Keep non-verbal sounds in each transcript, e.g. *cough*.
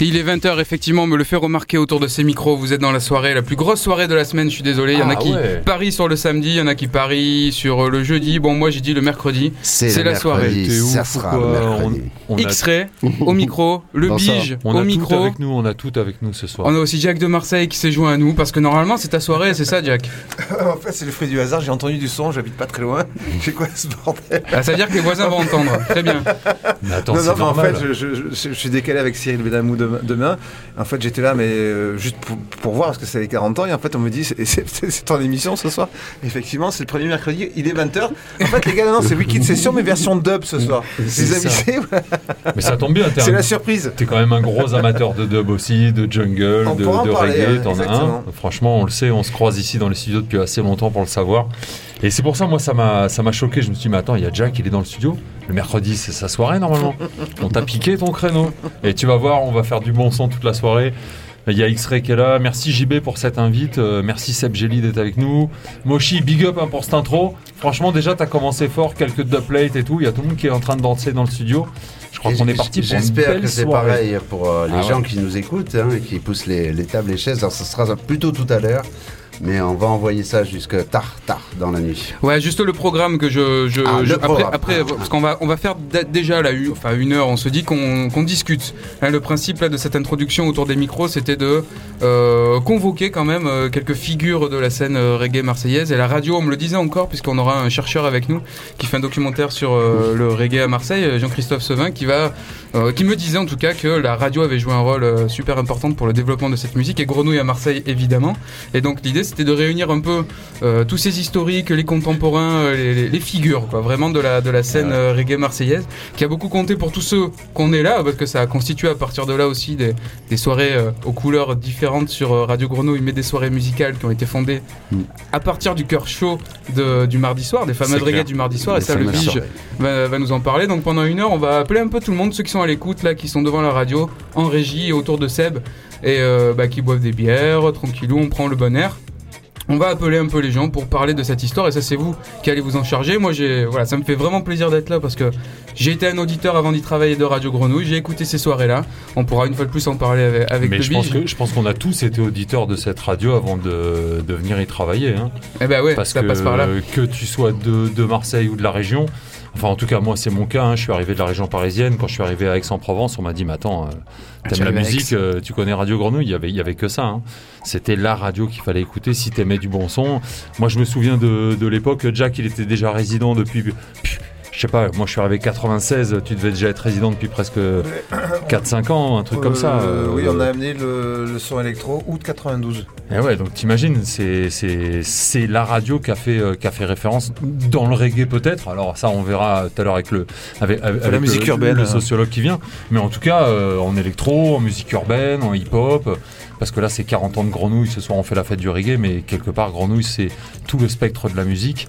Il est 20h, effectivement, on me le fait remarquer autour de ces micros. Vous êtes dans la soirée, la plus grosse soirée de la semaine, je suis désolé. Il y en a Ah qui ouais. parient sur le samedi, il y en a qui parient sur le jeudi. Bon, moi j'ai dit le mercredi. C'est C'est la soirée. mercredi, ça ouf sera quoi le mercredi. On a, X-Ray *laughs* au micro, le Bonsoir. Bige on au a tout micro. avec nous, on a tout avec nous ce soir. On a aussi Jack de Marseille qui s'est joint à nous parce que normalement c'est ta soirée, c'est ça, Jack *laughs* en fait, c'est le fruit du hasard. J'ai entendu du son, j'habite pas très loin. *laughs* J'ai quoi ce bordel Ah, Ça veut dire que les voisins vont entendre. Très bien. Mais attends, Non, c'est non, mais en normal. fait, je, je- je- je suis décalé avec Cyril Benamou demain. demain. En fait, j'étais là, mais euh, juste pour, pour voir, parce que c'est les 40 ans. Et en fait, on me dit, c'est- ton émission ce soir. Effectivement, c'est le premier mercredi, il est 20h. En fait, les gars, non, c'est Wiki de Session, mais version dub ce soir. *laughs* Les amis, Mais ça tombe bien, c'est la surprise. T'es quand même un gros amateur de dub aussi, de jungle, On de, de parler, reggae, t'en as un. Franchement, on le sait, on se croise ici dans les studios depuis assez longtemps pour le savoir. Et c'est pour ça, moi, ça m'a, ça m'a choqué. Je me suis dit, mais attends, il y a Jack, il est dans le studio. Le mercredi, c'est sa soirée normalement. on t'a piqué ton créneau. Et tu vas voir, on va faire du bon son toute la soirée. Il y a X-Ray qui est là. Merci JB pour cette invite. Euh, merci Seb Gelli d'être avec nous. Moshi, big up hein, pour cette intro. Franchement, déjà, t'as commencé fort. Quelques dubplates et tout. Il y a tout le monde qui est en train de danser dans le studio. Je crois qu'on est parti pour une J'espère que c'est pareil pour euh, les Ah ouais. gens qui nous écoutent hein, et qui poussent les, les tables et chaises. Alors, ça sera plutôt tout à l'heure, mais on va envoyer ça jusque tard, tard dans la nuit. Ouais, juste le programme que je. je- Ah, je- après, après, parce qu'on va, on va faire déjà là, une- enfin une heure. On se dit qu'on qu'on discute. Hein, le principe là de cette introduction autour des micros, c'était de euh, convoquer quand même euh, quelques figures de la scène euh, reggae marseillaise. Et la radio, on me le disait encore, puisqu'on aura un chercheur avec nous qui fait un documentaire sur le reggae à Marseille, Jean-Christophe Sevin, qui va, qui me disait en tout cas que la radio avait joué un rôle super important pour le développement de cette musique et Grenouille à Marseille évidemment. Et donc l'idée c'était de réunir un peu euh, tous ces historiques, les contemporains, euh, les, les- les figures, quoi, vraiment de la, de la scène euh, reggae marseillaise, qui a beaucoup compté pour tous ceux qu'on est là, parce que ça a constitué à partir de là aussi des, des soirées euh, aux couleurs différentes sur Radio Grenouille, mais des soirées musicales qui ont été fondées Mm. à partir du cœur chaud de- du mardi soir, des fameuses reggae du mardi soir, et ça le Bige va, va nous en parler. Donc pendant une heure, on va appeler un peu tout le monde, ceux qui sont à l'écoute, là, qui sont devant la radio, en régie et autour de Seb, et bah, qui boivent des bières, tranquillou, on prend le bon air. On va appeler un peu les gens pour parler de cette histoire et ça c'est vous qui allez vous en charger. Moi j'ai voilà, ça me fait vraiment plaisir d'être là parce que j'ai été un auditeur avant d'y travailler de Radio Grenouille, j'ai écouté ces soirées-là. On pourra une fois de plus en parler avec, avec Mais le je pense, que, je pense qu'on a tous été auditeurs de cette radio avant de, de venir y travailler. hein. Eh ben ouais, Parce ça que passe par là. que tu sois de, de Marseille ou de la région, enfin en tout cas moi c'est mon cas, hein, je suis arrivé de la région parisienne, quand je suis arrivé à Aix-en-Provence on m'a dit mais attends, euh, Ah, t'aimes la musique, euh, tu connais Radio Grenouille, il y avait, y avait que ça. hein. C'était la radio qu'il fallait écouter si t'aimais du bon son. Moi je me souviens de, de l'époque, Jack il était déjà résident depuis... Je sais pas, moi je suis arrivé 96, tu devais déjà être résident depuis presque 4-5 ans, un truc comme ça. Euh, euh, Oui, on a amené le, le son électro août 92. et ouais, donc t'imagines, c'est, c'est, c'est la radio qui a, fait, euh, qui a fait référence dans le reggae peut-être. Alors ça, on verra tout à l'heure avec le, avec, avec la musique le, urbaine. le sociologue qui vient. Mais en tout cas, euh, en électro, en musique urbaine, en hip-hop. euh, Parce que là, c'est 40 ans de Grenouille. Ce soir, on fait la fête du reggae, mais quelque part, Grenouille, c'est tout le spectre de la musique.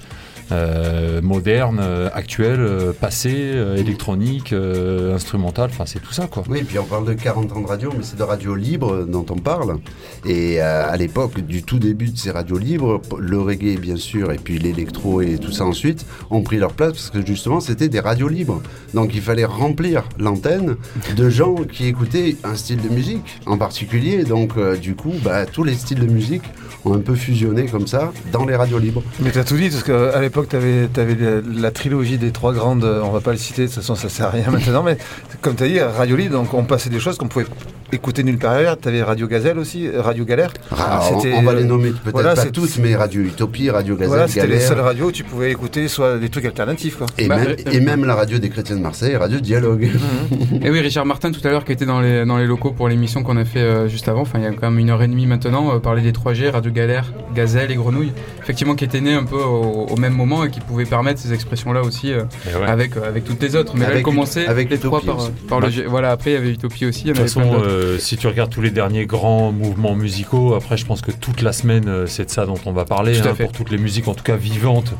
Euh, moderne, euh, actuelle, euh, passée, euh, électronique, euh, instrumentale, enfin c'est tout ça quoi. Oui, puis on parle de 40 ans de radio, mais c'est de radio libre dont on parle. Et euh, à l'époque du tout début de ces radios libres, le reggae bien sûr, et puis l'électro et tout ça ensuite, ont pris leur place parce que justement c'était des radios libres. Donc il fallait remplir l'antenne de gens qui écoutaient un style de musique en particulier. Donc euh, du coup, bah, tous les styles de musique ont un peu fusionné comme ça dans les radios libres. Mais t'as tout dit, parce qu'à l'époque, t'avais avais la, la trilogie des trois grandes, on va pas le citer, de toute façon, ça sert à rien *laughs* maintenant, mais comme t'as dit, Radio Libre, donc on passait des choses qu'on pouvait écouter nulle part ailleurs. T'avais Radio Gazelle aussi, euh, Radio Galère. Ah, on, c'était, on va les euh, nommer peut-être voilà, pas c'est- toutes, mais Radio Utopie, Radio Gazelle, Voilà, c'était les seules radios où tu pouvais écouter soit des trucs alternatifs, quoi. Et, Bah, même, euh, et même la radio des chrétiens de Marseille, Radio Dialogue. *laughs* Et oui, Richard Martin tout à l'heure qui était dans les, dans les locaux pour l'émission qu'on a fait euh, juste avant, enfin il y a quand même une heure et demie maintenant, euh, parler des 3G, Radio Galère, Gazelle et Grenouille, effectivement qui était né un peu au, au même moment et qui pouvait permettre ces expressions-là aussi euh, ouais. avec, euh, avec toutes les autres. Mais là, Avec elle commençait Ut- avec les trois par. Par le Bah. Voilà, après il y avait Utopie aussi, il y en De toute façon, euh, si tu regardes tous les derniers grands mouvements musicaux, après, je pense que toute la semaine, euh, c'est de ça dont on va parler. Hein, pour toutes les musiques, en tout cas vivantes,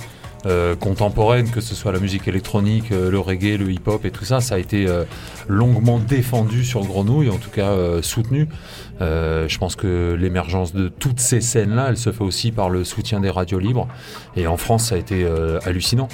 euh, contemporaines, que ce soit la musique électronique, euh, le reggae, le hip-hop et tout ça, ça a été euh, longuement défendu sur Grenouille, en tout cas soutenu. Je pense que l'émergence de toutes ces scènes-là, elle se fait aussi par le soutien des radios libres. Et en France, ça a été hallucinant.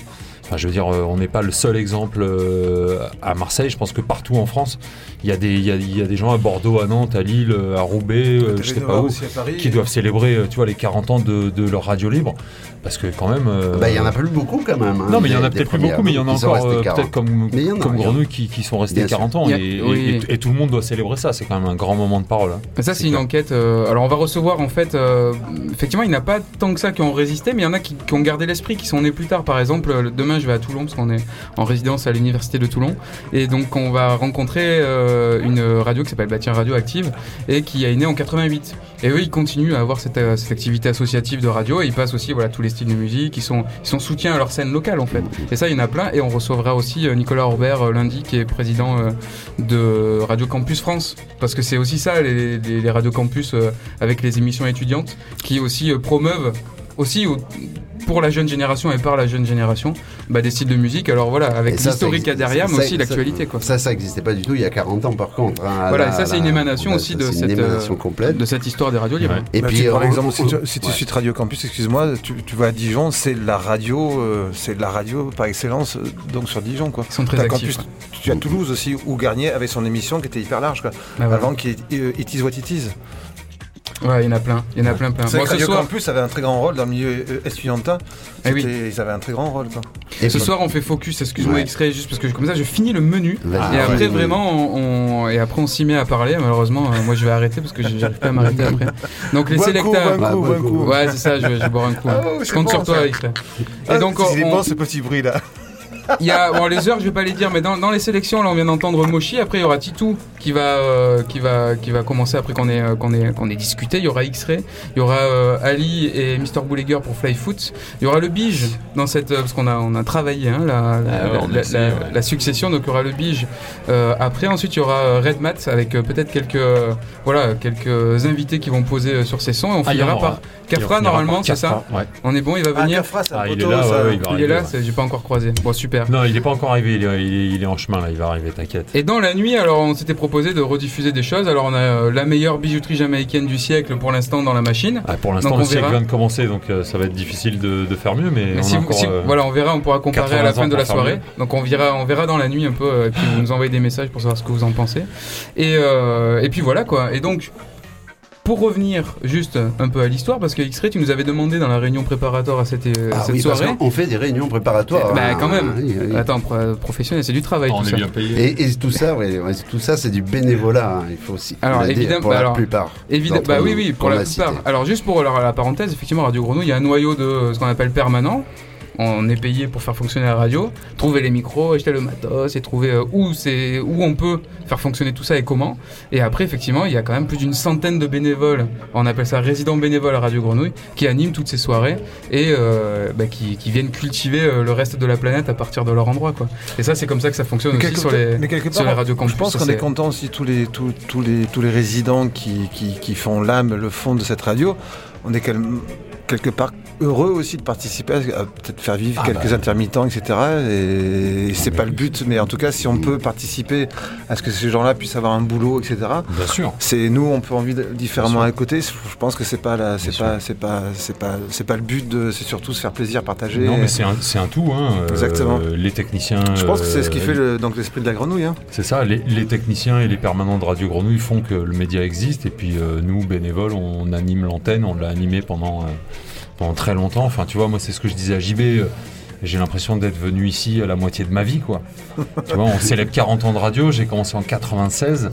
Enfin, je veux dire, euh, on n'est pas le seul exemple euh, à Marseille. Je pense que partout en France, il y, a des- il y a, il y a des gens à Bordeaux, à Nantes, à Lille, à Roubaix, euh, je sais pas où, aussi à Paris. qui doivent célébrer, euh, tu vois, les 40 ans de, de leur radio libre. Parce que quand même. euh, Bah, il y en a plus beaucoup quand même. hein, Non, mais il y en a peut-être plus beaucoup, mais il y en a encore restées euh, 40. peut-être comme, en comme en. Grenouille qui, qui sont restés Bien sûr. 40 ans. A- Et, et- oui. et- et tout le monde doit célébrer ça. C'est quand même un grand moment de parole. hein. Mais ça, c'est une clair. enquête. euh, alors, on va recevoir en fait. euh, effectivement, il n'y en a pas tant que ça qui ont résisté, mais il y en a qui, qui ont gardé l'esprit, qui sont nés plus tard. Par exemple, euh, je vais à Toulon parce qu'on est en résidence à l'université de Toulon, et donc on va rencontrer euh, une radio qui s'appelle Bâtir Radioactive et qui est née en 88. Et eux, ils continuent à avoir cette, euh, cette activité associative de radio et ils passent aussi tous les styles de musique. Ils sont ils soutiens à leur scène locale en fait. Et ça, il y en a plein. Et on recevra aussi euh, Nicolas Robert euh, lundi, qui est président de Radio Campus France, parce que c'est aussi ça les, Radio Campus avec les émissions étudiantes, qui aussi promeuvent aussi au- pour la jeune génération et par la jeune génération bah, des styles de musique. Alors voilà, avec l'historique derrière, mais ça- aussi l'actualité quoi. Ça, ça n'existait pas du tout il y a 40 ans par contre. hein, Voilà, là, et ça, c'est une émanation là, aussi ça, de cette, une émanation euh, complète. De cette histoire des radios libres. Ouais. Et Bah, puis, par on- exemple, si tu, on- si tu ouais. cites Radio Campus, excuse-moi, tu, tu vas à Dijon, c'est la radio, euh, c'est la radio par excellence, euh, donc sur Dijon, quoi. Ils sont très actifs. Campus, tu as Toulouse aussi, où Garnier avait son émission qui était hyper large, quoi. Ah, voilà. Avant qu'il euh, It Is What It Is. Ouais, il y en a plein. Il y en a plein, plein. C'est Bon, ce soir, Campus avait un très grand rôle dans le milieu euh, estudiantin. Eh oui. Ils avaient un très grand rôle, quoi. Et ce soir, on fait focus. Excuse-moi, Ouais. extrait, juste parce que comme ça, je finis le menu. Et après, vas-y. vraiment, on, on- et après, on s'y met à parler. Malheureusement, euh, moi, je vais arrêter parce que j'arrive pas à m'arrêter après. Donc, les sélecteurs. Ouais, c'est ça, je vais, boire un coup. Ah, hein. ouais, je compte bon, sur toi. Extrait. Ah, Et donc, il est on- ce petit bruit là. Il y a, bon, les heures, je vais pas les dire, mais dans, dans les sélections, là, on vient d'entendre Moshi. Après, il y aura Titou qui va, euh, qui va, qui va commencer après qu'on ait, euh, qu'on ait, qu'on ait discuté. Il y aura X-Ray, il y aura euh, Ali et Mr. Boulégger pour Fly Foot. Il y aura le Bige dans cette, parce qu'on a, on a travaillé hein, la, la, Ah la- essayé, la- ouais. la succession. Donc, il y aura le Bige. Après, ensuite, il y aura Red Mat avec peut-être quelques, voilà, quelques invités qui vont poser sur ces sons. Et on Ah, finira par Kafra normalement, c'est ça. Ouais. On est bon, il va Ah, venir. Cafra, c'est un Ah, il est là, ça. ouais, ouais, il va il est là, ouais. j'ai pas encore croisé. Bon, super. Non, il est pas encore arrivé, il est, il est- il est en chemin là, il va arriver, t'inquiète. Et dans la nuit, alors on s'était proposé de rediffuser des choses. Alors on a euh, la meilleure bijouterie jamaïcaine du siècle pour l'instant dans la machine. Ah, pour l'instant, le on siècle vient de commencer, donc euh, ça va être difficile de, de faire mieux, mais, Mais on si a vous- encore. si- euh, voilà, on verra, on pourra comparer à la 80 fin de la soirée. Donc on verra, on verra dans la nuit un peu, euh, et puis vous nous envoyez des messages pour savoir ce que vous en pensez. Et, euh, et puis voilà quoi. Et donc. Pour revenir juste un peu à l'histoire, parce que X-Ray, tu nous avais demandé dans la réunion préparatoire à cette, euh, Ah cette oui, parce soirée. qu'on fait des réunions préparatoires. Bah, hein. quand même. Oui, oui. Attends, pro- professionnel, c'est du travail on tout est ça. bien payé. Et, et tout ça, ouais, ouais, tout ça, c'est du bénévolat. hein, Il faut aussi. Alors, évidemment, pour bah, la alors, plupart. Évidemment, bah oui, oui, pour la plupart. Alors, juste pour la, la parenthèse, effectivement, Radio Grenouille, il y a un noyau de euh, ce qu'on appelle permanent. On est payé pour faire fonctionner la radio, trouver les micros, acheter le matos et trouver euh, où, c'est, où on peut faire fonctionner tout ça et comment. Et après, effectivement, il y a quand même plus d'une centaine de bénévoles, on appelle ça résidents bénévoles à Radio Grenouille, qui animent toutes ces soirées et euh, bah, qui, qui viennent cultiver euh, le reste de la planète à partir de leur endroit. Quoi. Et ça, c'est comme ça que ça fonctionne Mais aussi quelque, sur les, mais quelque sur part, les radios campus. je pense qu'on c'est- est content aussi tous les tous, tous les tous les résidents qui, qui, qui font l'âme, le fond de cette radio. On est quel- quelque part heureux aussi de participer à, peut-être faire vivre Ah quelques bah. intermittents, etc. Et c'est pas le but, mais en tout cas, si on peut participer à ce que ces gens-là puissent avoir un boulot, etc. Bien sûr. C'est nous, on peut envie de, différemment à côté. Je pense que c'est pas la, c'est pas, c'est pas, c'est pas, c'est pas le but. De, c'est surtout se faire plaisir, partager. Non, mais c'est un, c'est un tout. Hein. euh, Exactement. les techniciens. Je pense que c'est ce qui euh, fait le, donc l'esprit de la grenouille. Hein. C'est ça, les, les techniciens et les permanents de Radio Grenouille font que le média existe et puis euh, nous, bénévoles, on anime l'antenne, on l'a animé pendant, euh, très longtemps. Enfin, tu vois, moi, c'est ce que je disais à JB. euh, j'ai l'impression d'être venu ici à la moitié de ma vie, quoi. tu vois, on célèbre 40 ans de radio, j'ai commencé en 96.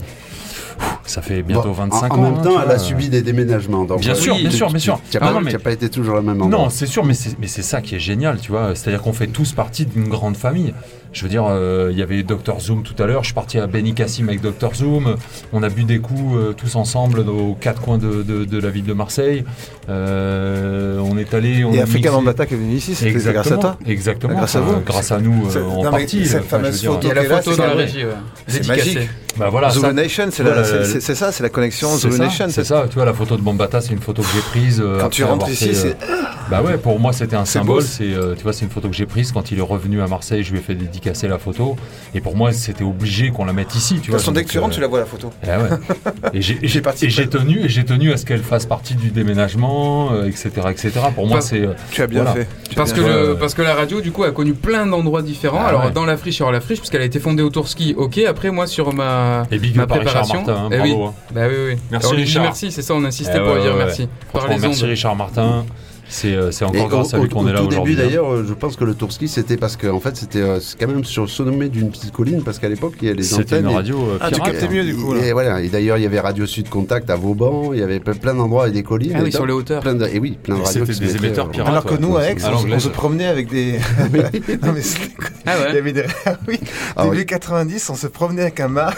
Ouh, Ça fait bientôt Bon, 25 en, ans. en hein, même tu temps, vois. elle a subi des déménagements. donc, Bien euh, sûr, bien tu- sûr, bien sûr. Tu n'as Ah pas, mais- été toujours au même endroit. Non, c'est sûr, mais c'est, ça qui est génial, tu vois. C'est-à-dire qu'on fait tous partie d'une grande famille. Je veux dire, euh, il y avait Dr Zoom tout à l'heure. Je suis parti à Beni Kassim avec Dr Zoom. On a bu des coups euh, tous ensemble aux quatre coins de, de- de la ville de Marseille. Euh, on est allé. On Et a Africa Bambata qui est venu ici, c'était grâce à toi. Exactement. Grâce à Enfin, vous. grâce à nous euh, en non, partie. cette Enfin, fameuse dire, photo Il y a la photo c'est dans la régie, ouais. C'est magique. Bah voilà, Zulu ça, Nation, c'est voilà, la- c'est- ça, c'est la connexion c'est Zulu ça, Nation. c'est ça. Tu vois, la photo de Bombata, c'est une photo que j'ai prise. euh, Quand tu rentres ici, fait, c'est euh, Bah ouais, pour moi, c'était un C'est symbole. C'est, euh, tu vois, c'est une photo que j'ai prise quand il est revenu à Marseille. Je lui ai fait dédicacer la photo. Et pour moi, c'était obligé qu'on la mette ici. Tu De toute vois. façon, dès que tu rentres, euh, tu la vois la photo. eh ouais. *laughs* Et j'ai- et J'ai j'ai participé. et j'ai tenu, et j'ai tenu à ce qu'elle fasse partie du déménagement, euh, etc., etc. Pour moi, c'est euh, Tu as bien Voilà. fait. Parce que, parce que la radio, du coup, a connu plein d'endroits différents. Ah Alors, dans la friche, sur la friche, puisqu'elle a été fondée au Tourski, ok. Après, moi, sur ma, et big ma préparation. Martin. hein, bravo. oui. hein. Bah oui, oui. Merci, Alors, Richard. merci, c'est ça, on insistait Eh pour ouais, dire ouais, merci. ouais. Par Franchement, les merci ondes. Richard Martin. C'est euh, encore grâce à au, lui qu'on au est là début aujourd'hui. hein. d'ailleurs, euh, je pense que le Tourski c'était parce que en fait c'était euh, c'est quand même sur le sommet d'une petite colline parce qu'à l'époque il y a les C'était antennes. une radio Ah, tu pirate. captais mieux, du coup, là. Et voilà. Et d'ailleurs il y avait Radio Sud Contact à Vauban, il y avait ple- plein d'endroits et des collines. Ah et oui, sur les hauteurs. plein de, et oui, plein de radios. c'était des émetteurs pirates. Alors que nous, à Aix, on, se promenait avec des. *laughs* *laughs* non, mais c'était- Ah *laughs* il y ouais. avait des. Oui, début oui. 90, on se promenait avec un mât.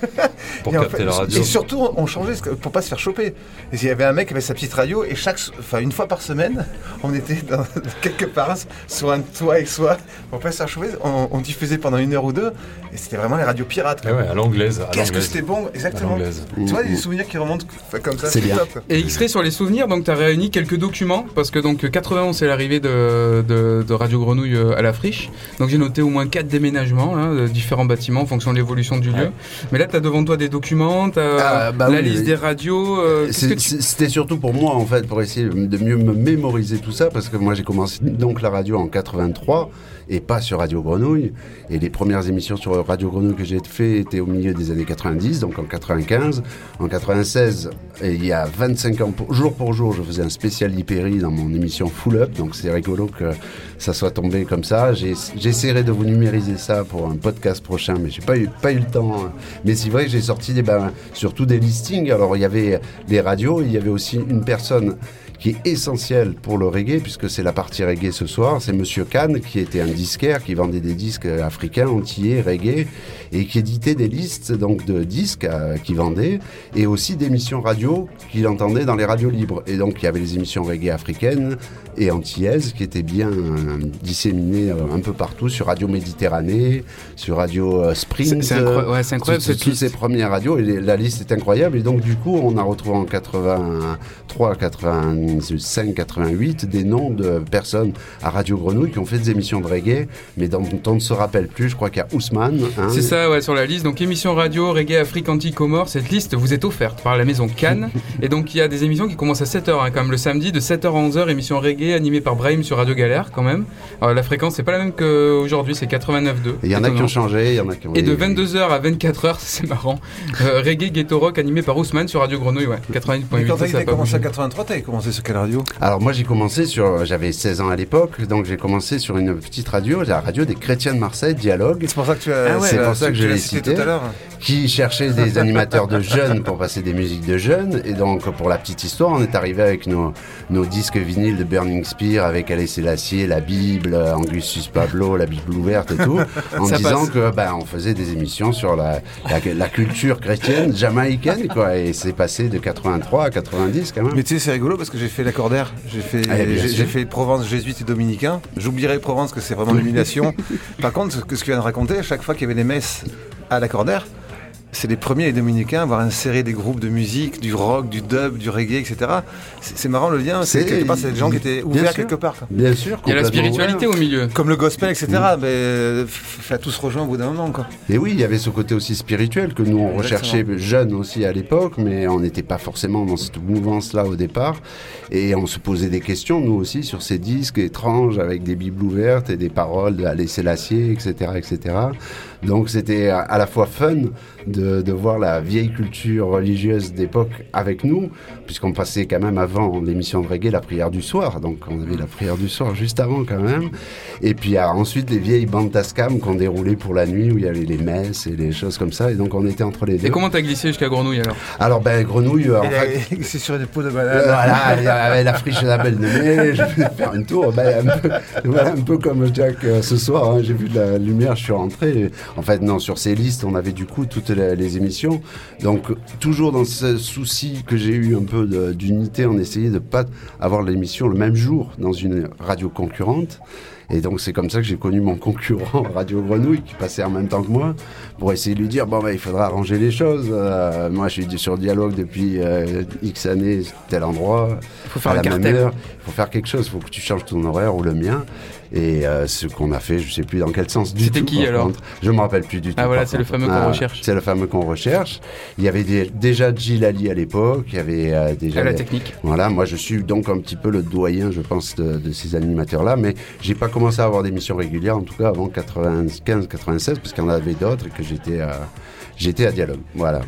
*laughs* pour et, en capter fait- la radio. et surtout, on changeait pour pas se faire choper. Et il y avait un mec qui avait sa petite radio, et chaque, enfin, une fois par semaine, on était dans, *laughs* quelque part sur un toit avec soi pour pas se faire choper. On, on diffusait pendant une heure ou deux, et c'était vraiment les radios pirates. Eh quoi. ouais, à l'anglaise. Qu'est-ce que c'était bon, exactement. Tu vois, il y a des souvenirs qui remontent comme ça, C'est bien. top. Et X-Ray sur les souvenirs, donc tu as réuni quelques documents, parce que donc 91 c'est l'arrivée de, de, de Radio Grenouille euh, à la friche. Donc j'ai noté au moins quatre déménagements, hein, de différents bâtiments en fonction de l'évolution du lieu. Ouais. Mais là tu as devant toi des documents, tu as Ah, bah la oui, liste oui. des radios. euh, tu- C'était surtout pour moi en fait, pour essayer de mieux me mémoriser tout ça, parce que moi j'ai commencé donc la radio en 83 et pas sur Radio Grenouille. Et les premières émissions sur Radio Grenouille que j'ai fait étaient au milieu des années 90, donc en 95. En 96, et il y a 25 ans, pour- jour pour jour, je faisais un spécial Hyperi dans mon émission Full Up, donc c'est rigolo que ça soit tombé comme ça. J'essaierai de vous numériser ça pour un podcast prochain, mais j'ai pas eu, pas eu le temps. hein. Mais c'est vrai que j'ai sorti ben, surtout des listings. Alors il y avait les radios, il y avait aussi une personne qui est essentielle pour le reggae, puisque c'est la partie reggae ce soir, c'est Monsieur Kahn, qui était un disquaire, qui vendait des disques africains, antillais, reggae, et qui éditait des listes donc de disques euh, qu'il vendait, et aussi d'émissions radio qu'il entendait dans les radios libres. Et donc il y avait les émissions reggae africaines et antillaises qui étaient bien euh, disséminées euh, un peu partout sur Radio Méditerranée, sur Radio euh, Sprint. C'est- incroyable, ouais, incroyable, toutes- ces premières radios, et les- la liste est incroyable. Et donc du coup, on a retrouvé en 83, 85, 88 des noms de personnes à Radio Grenouille qui ont fait des émissions de reggae, mais dont on ne se rappelle plus. Je crois qu'il y a Ousmane. hein. C'est ça, ouais, sur la liste. Donc, émission radio, reggae, Afrique, anti-Comore. Cette liste vous est offerte par la maison Cannes. *laughs* et donc, il y a des émissions qui commencent à 7h, hein, quand même, le samedi, de 7h à 11h, émission reggae animée par Brahim sur Radio Galère, quand même. Alors, la fréquence, c'est pas la même qu'aujourd'hui, c'est 89.2. Et Il y en a qui ont changé, il y en a qui ont. Et de 22h à 24h, *laughs* c'est marrant. Euh, reggae, ghetto rock animé par Ousmane sur Radio Grenouille, ouais. 88.8. Mais quand ça, ça a t'as commencé à 83, t'avais commencé sur quelle radio Alors moi j'ai commencé sur, j'avais 16 ans à l'époque, donc j'ai commencé sur une petite radio, la radio des chrétiens de Marseille, Dialogue, C'est pour ça que tu as. Ah ouais, c'est pour ça que tu je l'ai cité. tout à l'heure. Qui cherchait des animateurs de jeunes pour passer des musiques de jeunes. Et donc pour la petite histoire, on est arrivé avec nos, nos disques vinyles de Burning Spear, avec Alice Sélassié, la Bible, Angustus Pablo, la Bible ouverte et tout, *laughs* en Ça disant passe. que ben on faisait des émissions sur la, la, la culture chrétienne jamaïcaine quoi. Et c'est passé de 83 à 90 quand même. Mais tu sais, c'est rigolo parce que j'ai fait l'accordaire, j'ai fait, Ah, j'ai, fait Provence jésuite et dominicain. J'oublierai Provence que c'est vraiment l'illumination. *laughs* Par contre, ce que tu viens de raconter, à chaque fois qu'il y avait des messes à l'accordaire, c'est les premiers les dominicains à avoir inséré des groupes de musique, du rock, du dub, du reggae, etc. C'est, marrant le lien, c'est, quelque part, c'est des gens qui étaient ouverts quelque part. Bien sûr. Il y a la spiritualité au milieu. Comme le gospel, etc. Mais euh, f- tous rejoint au bout d'un moment. Quoi. Et oui, il y avait ce côté aussi spirituel que nous on recherchait jeunes aussi à l'époque, mais on n'était pas forcément dans cette mouvance-là au départ. Et on se posait des questions, nous aussi, sur ces disques étranges avec des bibles ouvertes et des paroles de laisser l'acier, etc., etc. Donc c'était à- la fois fun de voir la vieille culture religieuse d'époque avec nous, puisqu'on passait quand même avant l'émission de reggae la prière du soir. Donc on avait la prière du soir juste avant quand même. Et puis ah, ensuite les vieilles bandes Tascam qu'on déroulait pour la nuit où il y avait les messes et les choses comme ça. Et donc on était entre les deux. Et comment t'as glissé jusqu'à Grenouille alors? Alors ben Grenouille, *laughs* euh, en fait. c'est sur des pots de euh, banane. Voilà, il y avait la friche de la Belle de Mai, je vais faire une tour, ben, un, peu, voilà, un peu comme Jack euh, ce soir, hein, j'ai vu de la lumière, je suis rentré. En fait, non, sur ces listes, on avait du coup toutes les, les émissions. Donc, toujours dans ce souci que j'ai eu un peu d'unité, on essayait de pas avoir l'émission le même jour dans une radio concurrente. Et donc c'est comme ça que j'ai connu mon concurrent *laughs* Radio Grenouille qui passait en même temps que moi pour essayer de lui dire bon bah, il faudra arranger les choses. Euh, moi je suis sur dialogue depuis euh, X années, tel endroit, Faut faire à la même heure. Il faut faire quelque chose, il faut que tu changes ton horaire ou le mien. Et euh, ce qu'on a fait, je sais plus dans quel sens du C'était tout. qui, par alors contre. Je me rappelle plus du tout. Ah, voilà, c'est le fameux qu'on recherche. C'est le fameux qu'on recherche. Il y avait des- déjà Gilali à l'époque, il y avait euh, déjà À la les- technique. voilà, moi je suis donc un petit peu le doyen, je pense, de, de ces animateurs-là, mais j'ai pas commencé à avoir des missions régulières, en tout cas avant 95-96, parce qu'il y en avait d'autres et que j'étais à, j'étais à dialogue. Voilà.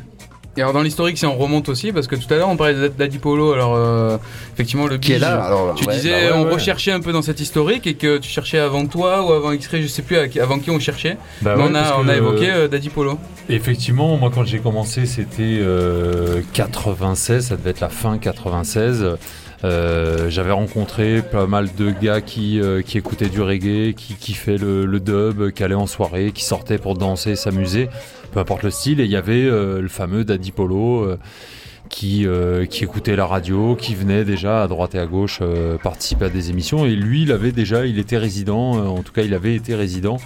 Et alors dans l'historique, si on remonte aussi, parce que tout à l'heure on parlait d'Adipolo, alors euh, effectivement le Qui est là alors Tu ouais, disais, bah ouais, on ouais. recherchait un peu dans cette historique et que tu cherchais avant toi ou avant X-Ray, je sais plus avant qui on cherchait. Bah Mais ouais, on, a, on a évoqué euh, Dadipolo. Effectivement, moi quand j'ai commencé, c'était euh, 96, ça devait être la fin 96. Euh, J'avais rencontré pas mal de gars qui, euh, qui écoutaient du reggae, qui kiffaient le, le dub, qui allaient en soirée, qui sortaient pour danser, s'amuser, peu importe le style. Et il y avait euh, le fameux Daddy Polo euh, qui, euh, qui écoutait la radio, qui venait déjà à droite et à gauche participer à des émissions. Et lui, il avait déjà, il était résident, en tout cas, il avait été résident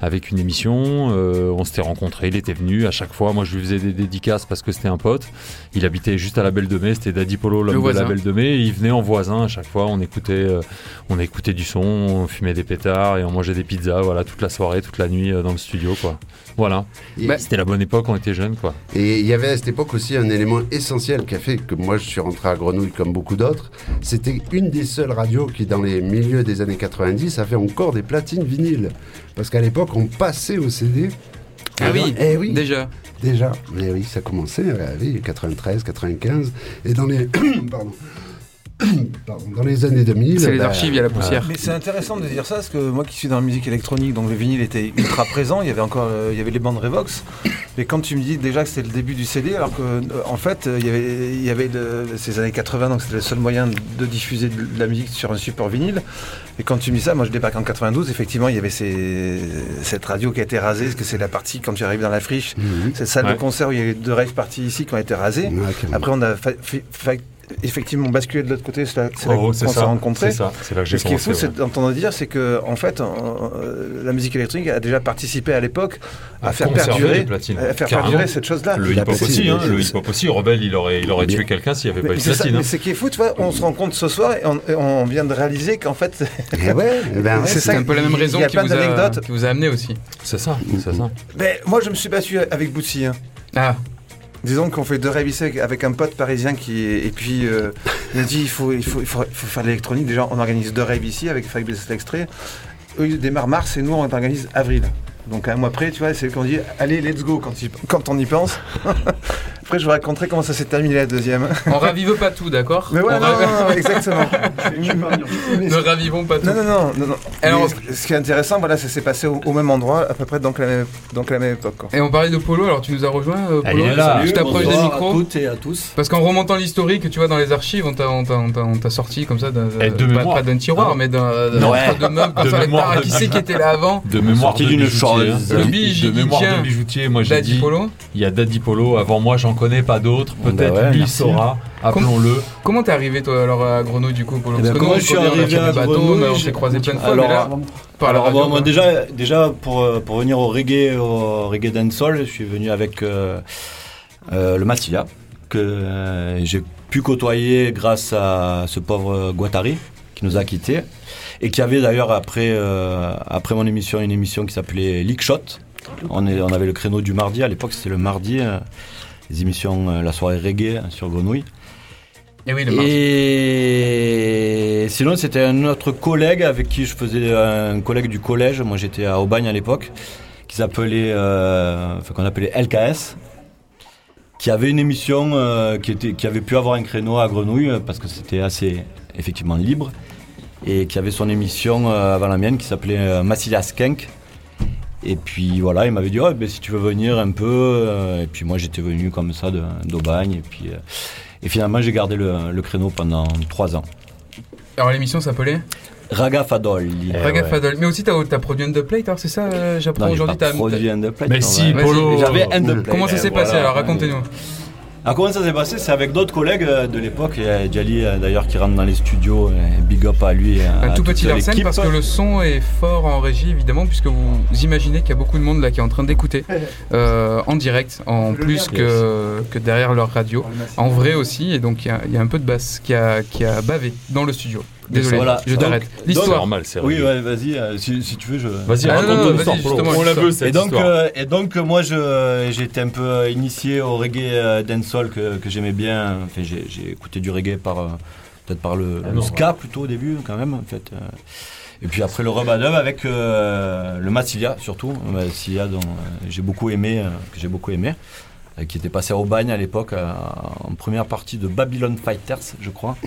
avec une émission. euh, on s'était rencontrés, il était venu à chaque fois. Moi, je lui faisais des dédicaces parce que c'était un pote. Il habitait juste à la Belle de Mai, c'était Daddy Polo, l'homme de la. Belle de Mai. Et il venait en voisin à chaque fois. On écoutait, euh, on écoutait du son, on fumait des pétards et on mangeait des pizzas. Voilà, toute la soirée, toute la nuit euh, dans le studio, quoi. Voilà. Bah, C'était la bonne époque, on était jeunes, quoi. Et il y avait à cette époque aussi un élément essentiel qui a fait que moi je suis rentré à Grenouille comme beaucoup d'autres. C'était une des seules radios qui, dans les milieux des années 90, avait encore des platines vinyles. Parce qu'à l'époque, on passait au CD. Ah oui, Eh oui, déjà. déjà. Mais oui, ça commençait, oui, 93, 95. Et dans les. *coughs* Pardon. *coughs* Pardon, dans les années 2000. C'est les bah, archives, il y a la poussière. Mais c'est intéressant de dire ça parce que moi qui suis dans la musique électronique, donc le vinyle était ultra présent. Il y avait encore, euh, il y avait les bandes Revox. Mais quand tu me dis déjà que c'était le début du CD, alors que euh, en fait euh, il y avait, il y avait de- ces années 80, donc c'était le seul moyen de diffuser de la musique sur un support vinyle. Et quand tu me dis ça, moi je débarque en 92. Effectivement, il y avait ces- cette radio qui a été rasée, parce que c'est la partie quand tu arrives dans la friche, mhm. cette salle Ouais. de concert où il y a eu deux rêves parties ici qui ont été rasées. Ouais. Après, on a fa- fa- fa- effectivement basculé de l'autre côté. C'est là, c'est là Oh, qu'on c'est s'est ça. rencontrés. C'est ça. C'est là que Et ce qui est fou, ouais. c'est d'entendre dire, c'est que en fait, euh, la musique électronique a déjà participé à l'époque à, À faire perdurer, les platines. à faire Carrément. perdurer cette chose-là. Le hip-hop platine, aussi, hein, mais- le hip-hop aussi. Rebelle, il aurait, il aurait Bien. tué quelqu'un s'il n'y avait pas Mais eu platine. mais hein. ce qui est fou, tu vois, on se rencontre ce soir et on, et on vient de réaliser qu'en fait, *laughs* Eh ouais, eh ben, C'est un peu la même il y a raison qui plein vous, a, d'anecdotes. qui vous a amené aussi. C'est ça, c'est ça. ben, moi je me suis battu avec Bootsy. hein. Ah, Disons qu'on fait deux rêves ici avec- un pote parisien qui et puis euh, il a dit il faut il faut il faire de l'électronique. Déjà on organise deux rêves ici avec Fabrice extrait. Eux ils démarrent mars et nous on organise avril. Donc un mois après tu vois c'est qu'on dit allez let's go quand on y pense. *laughs* après je vous raconterai comment ça s'est terminé la deuxième. on ravive pas tout, d'accord Mais voilà On non, ra- non, non, exactement. *laughs* Ne ravivons pas tout. Non, non, non, non, non. Alors- Mais ce, ce qui est intéressant, voilà, ça s'est passé au, au même endroit, à peu près donc la même, donc la même époque. quoi. Et on parlait de Polo, alors tu nous as rejoint, euh, Polo là. Tu t'approches des micros à toutes et à tous. Parce qu'en remontant l'historique, tu vois, dans les archives, on t'a, sorti comme ça, d'un, Eh, de pas, d'un tiroir, Ah. mais d'un, Ouais. deux meubles, comme De ça, avec de qui sait qui était là avant De mémoire de d'une bijoutier, chose. Le De- de mémoire de bijoutier, moi j'ai Daddy dit, Polo. il y a Daddy Polo, avant moi j'en connais pas d'autres, Bah peut-être ouais, lui saura, appelons-le. Comment t'es arrivé, toi, alors, à Grenouille, du coup, Polo Eh ben, comment je suis arrivé à mais on je- s'est croisés plein de fois, Alors, mais là, par la Alors radio, bon, moi déjà, déjà pour, euh, pour venir au reggae, au reggae dancehall, je suis venu avec euh, euh, le Massilia que euh, j'ai pu côtoyer grâce à ce pauvre Guattari qui nous a quittés et qui avait d'ailleurs après euh, après mon émission une émission qui s'appelait Leak Shot. On, est, on avait le créneau du mardi à l'époque, c'était le mardi, euh, les émissions euh, la soirée reggae sur Grenouille. Et oui, le mardi. Et sinon, c'était un autre collègue avec qui je faisais un collègue du collège. Moi, j'étais à Aubagne à l'époque, qui s'appelait, euh, enfin, qu'on appelait LKS, qui avait une émission euh, qui était, qui avait pu avoir un créneau à Grenouille euh, parce que c'était assez effectivement libre et qui avait son émission euh, avant la mienne qui s'appelait euh, Massilia Skank. Et puis voilà, il m'avait dit oh, ben, si tu veux venir un peu. euh, et puis moi, j'étais venu comme ça d'Aubagne et puis. euh, et finalement, j'ai gardé le, le créneau pendant trois ans. Alors, l'émission s'appelait Raga Fadol. Eh Raga ouais. Fadol. Mais aussi, t'as, t'as produit un plate, alors c'est ça, euh, j'apprends aujourd'hui. pas t'as- produit un plate. Mais si, Polo. J'avais un Comment ça s'est Et passé alors Racontez-nous. Comment ça s'est passé? C'est avec d'autres collègues euh, de l'époque. Il y a Djali euh, d'ailleurs qui rentre dans les studios. et Big up à lui. et à Un tout petit Larsen parce que le son est fort en régie évidemment puisque vous imaginez qu'il y a beaucoup de monde là qui est en train d'écouter *laughs* euh, en direct en plus que, que derrière leur radio en vrai aussi et donc il y a- il y, a un peu de basse qui a, qui a bavé dans le studio désolé Voilà. je t'arrête C'est l'histoire normal, c'est Oui, ouais, vas-y. euh, si, si tu veux, je. Vas-y, Ah, non, non, raconte justement, On la veut, cette Et donc, histoire. euh, et donc euh, moi, je, j'ai été un peu euh, initié au reggae euh, dancehall que, que j'aimais bien. Enfin, j'ai, écouté du reggae par euh, peut-être par le, Ah le non, ska plutôt au début, quand même, en fait. euh. Et puis après le rub avec euh, le Massilia surtout, Massilia dont euh, j'ai beaucoup aimé, euh, que j'ai beaucoup aimé, euh, qui était passé au bagne à l'époque euh, en première partie de Babylon Fighters, je crois. *laughs*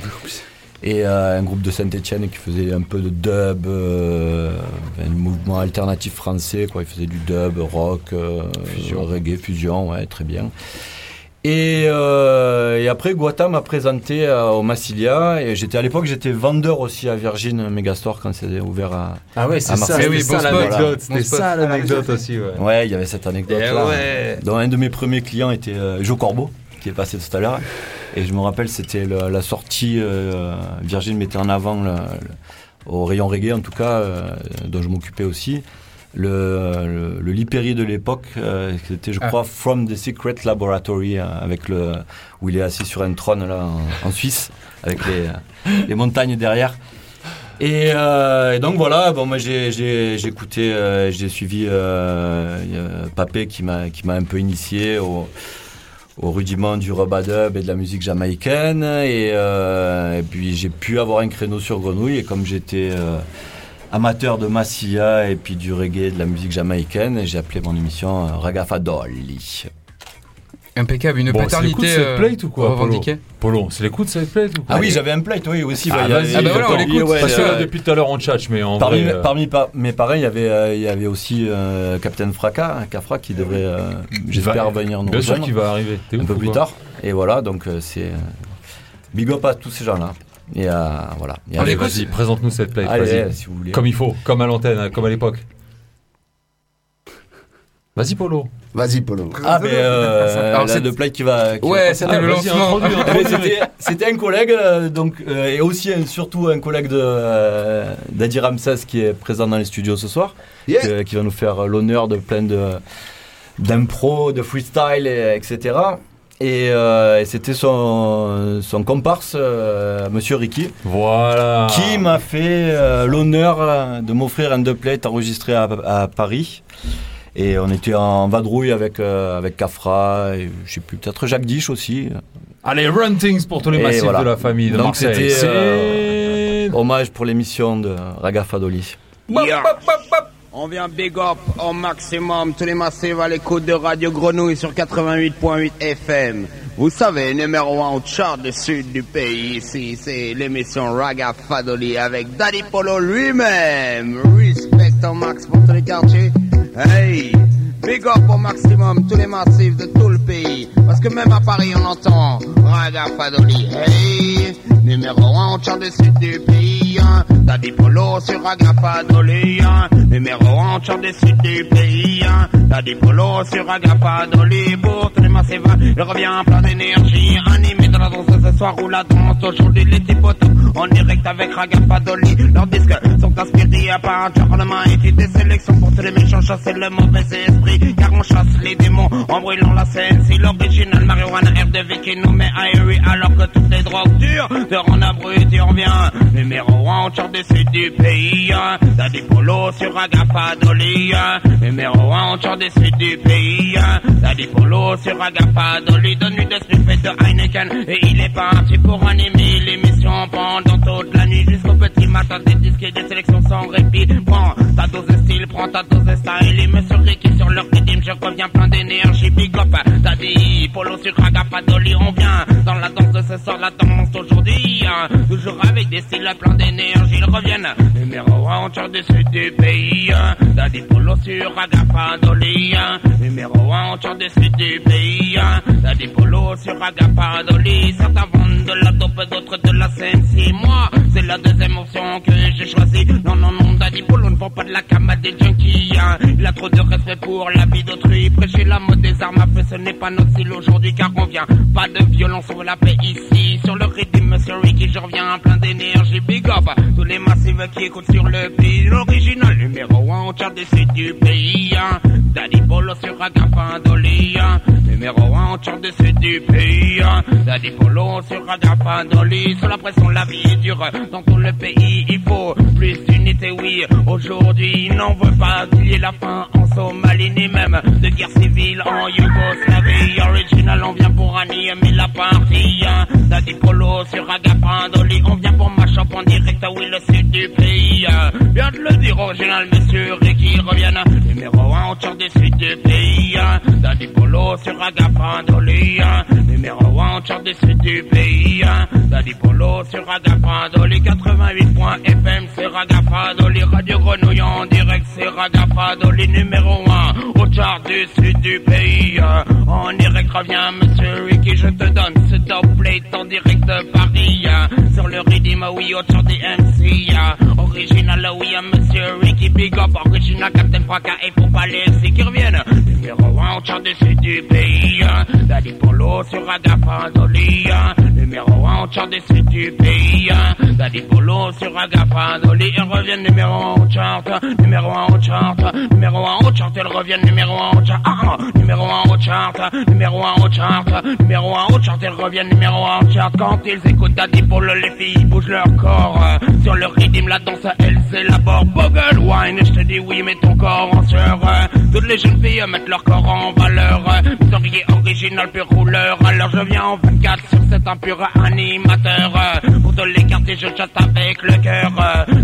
Et euh, un groupe de Saint-Etienne qui faisait un peu de dub, euh, un mouvement alternatif français, quoi. Il faisait du dub, rock, euh, reggae, fusion, ouais, très bien. Et, euh, et après, Guata m'a présenté euh, au Massilia. Et j'étais à l'époque, j'étais vendeur aussi à Virgin Megastore quand c'était ouvert à. Ah ouais, c'est ça, Oui, ça l'anecdote. C'était ça l'anecdote aussi, ouais. Ouais, il y avait cette anecdote Eh là. ouais. dont un de mes premiers clients était euh, Joe Corbeau, qui est passé tout à l'heure. Et je me rappelle, c'était la sortie, euh, Virgin mettait en avant, le- le- au rayon reggae en tout cas, euh, dont je m'occupais aussi, le, le, Lipéry de l'époque, euh, c'était je Ah. crois From the Secret Laboratory, euh, avec le, où il est assis sur un trône là en, en Suisse, avec les, *laughs* les montagnes derrière. Et, euh, et donc voilà, bon moi j'ai j'ai j'ai écouté, euh, j'ai suivi euh, Papé qui m'a qui m'a un peu initié au au rudiment du rubadub et de la musique jamaïcaine et, euh, et puis j'ai pu avoir un créneau sur Grenouille et comme j'étais euh, amateur de Massia et puis du reggae de la musique jamaïcaine j'ai appelé mon émission euh, Ragafadoli. Impeccable une Bon, c'est le coup de paternité cette euh, plate ou quoi, revendiquée Polo, c'est les coups de cette plate ou quoi Ah oui j'avais un plate oui aussi. Ah, bah, ah bah voilà, on l'écoute. ouais, Parce que là, depuis tout à l'heure, on chat, mais en Parmi, vrai... euh, parmi pa- mes parrains, il y avait, euh, il y avait aussi euh, Captain Fracas, hein, Cafra, qui devrait, euh, j'espère, va- venir nous Bien sûr qu'il va arriver. T'es un ouf peu plus tard. Et voilà, donc euh, c'est euh, big up à tous ces gens-là. Et euh, voilà. Et Allez, allez, vas-y, présente-nous cette plate, allez, vas-y. si vous voulez. Comme il faut, comme à l'antenne, hein, comme à l'époque. Vas-y, Polo. Vas-y, Polo. Ah, mais euh, Alors, la c'est- de play qui va. qui ouais c'était Ah, le vas-y, lancement c'était- C'était un collègue, euh, donc, euh, et aussi un- surtout un collègue de euh, d'Adi Ramsès qui est présent dans les studios ce soir, Yeah. que- qui va nous faire l'honneur de plein de d'impro, de freestyle, et- etc. Et, euh, et c'était son, son comparse, euh, Monsieur Ricky, Voilà. qui m'a fait euh, l'honneur de m'offrir un deux plate enregistré à, à Paris. Et on était en vadrouille avec, euh, avec Cafra, et je sais plus, peut-être Jacques Diche aussi. Allez, run things pour tous les Et massifs voilà. de la famille de Donc Marseille. c'était, euh, Hommage pour l'émission de Ragafadoli. Yeah. On vient big up au maximum tous les massifs à l'écoute de Radio Grenouille sur 88.8 FM. Vous savez, numéro 1 au chart du sud du pays ici, c'est l'émission Raga Fadoli avec Daddy Polo lui-même. Respect au max pour tous les quartiers. Hey, big up au maximum tous les massifs de tout le pays. Parce que même à Paris on entend Raga Fadoli. Hey, numéro 1 au chart du sud du pays. hein. Daddy Polo sur Raga Fadoli. hein. Numéro 1 au chart du sud du pays. hein. Daddy Polo sur Raga Fadoli. Pour tous les massifs, il revient plein d'énergie. Animé la danse ce soir ou la danse. Aujourd'hui les petits potos en direct avec Raga Fadoli. Leurs disques sont inspirés à part Charlemagne et des sélections pour tous les méchants chasser le mauvais esprit. Car on chasse les démons en brûlant la scène. C'est l'original marijuana R2V qui nous met aéré alors que toutes les drogues dures te rendent abruti. On vient numéro 1 au chart du sud du pays. hein. T'as des polos sur Agafadoli. hein. Numéro 1 au chart du sud du pays. hein. T'as des polos sur Agafadoli. Donne lui de Smith et de Heineken. Et il est parti pour animer l'émission pendant toute la nuit jusqu'au petit matin. Des disques et des sélections sans répit. Prends ta dose de style, prends ta dose de style. Et monsieur Ricky sur leur rythme, je reviens plein d'énergie. Big up, t'as dit polo sur Agafadoli. On vient dans la danse de ce soir, la danse d'aujourd'hui. hein. Toujours avec des styles plein d'énergie. Ils reviennent numéro 1 au chart du sud du pays. hein. T'as dit polo sur Agafadoli. hein. Numéro 1 au chart du sud du pays. hein. T'as dit polo sur Certains vendent de la dope, d'autres de la scène. Si moi, c'est la deuxième option que j'ai choisie. Non, non, non, Daddy Polo ne vend pas de la cam des junkies. hein. Il a trop de respect pour la vie d'autrui. Prêcher la mode des armes à feu, ce n'est pas notre style aujourd'hui car on vient pas de violence sur la paix ici. Sur le rythme, monsieur Ricky, je reviens plein d'énergie. Big up tous les massifs qui écoutent sur le pays. L'original numéro 1 en chart des sites du pays. hein. Daddy Polo sur Agafandoli. hein. Numéro 1 en chart des sites du pays. hein. Daddy Polo sur Agafandoli. Sous la pression, la vie est dure dans tout le pays. Il faut plus d'unité, oui. Aujourd'hui, il n'en veut pas qu'il y ait la fin en Somalie, ni même de guerre civile en Yougoslavie. Original, on vient pour animer la partie. hein. Daddy Polo sur Agafandoli. On vient pour match up en direct, oui, le sud du pays. hein. Viens de le dire, original, monsieur Ricky revienne. Numéro 1 au du sud du pays. hein. Daddy Polo sur Agafandoli. hein. Numéro 1 au du sud du pays. hein. Daddy Polo sur Agafandoli. 88 FM, c'est Ragafadoli. Radio Grenouille en direct, c'est Ragafadoli. Numéro 1 au chart du sud du pays. hein. En direct, revient monsieur Ricky, je te donne ce top plate en direct de Paris. hein. Sur le rythme, oui, au chart des MC. hein. Original, oui, monsieur Ricky, big up. Original, Captain Fracas, et faut pas laisser qu'ils reviennent. Numéro 1 au chart du sud du pays. Daddy Polo sur Agafandoli. Numéro 1 au chart sud du pays. Daddy Polo sur Agafandoli. Ils reviennent numéro 1 au chart. Numéro 1 au chart. Numéro 1 au chart. Ils reviennent numéro 1 au chart. Ah, ah. numéro 1 au chart. Numéro 1 au chart. Numéro 1 au chart. Ils reviennent numéro 1 au chart. Quand ils écoutent Daddy Polo, les filles bougent leur corps. Sur le rythme, la danse, elle s'élabore. Boggle wine. Je te dis oui, mets ton corps en sueur. Toutes les jeunes filles mettent leur corps en valeur. Historier original, pur rouleur. Alors je viens en 24 sur cet impur animateur. Pour te l'écarter, je chatte avec le cœur.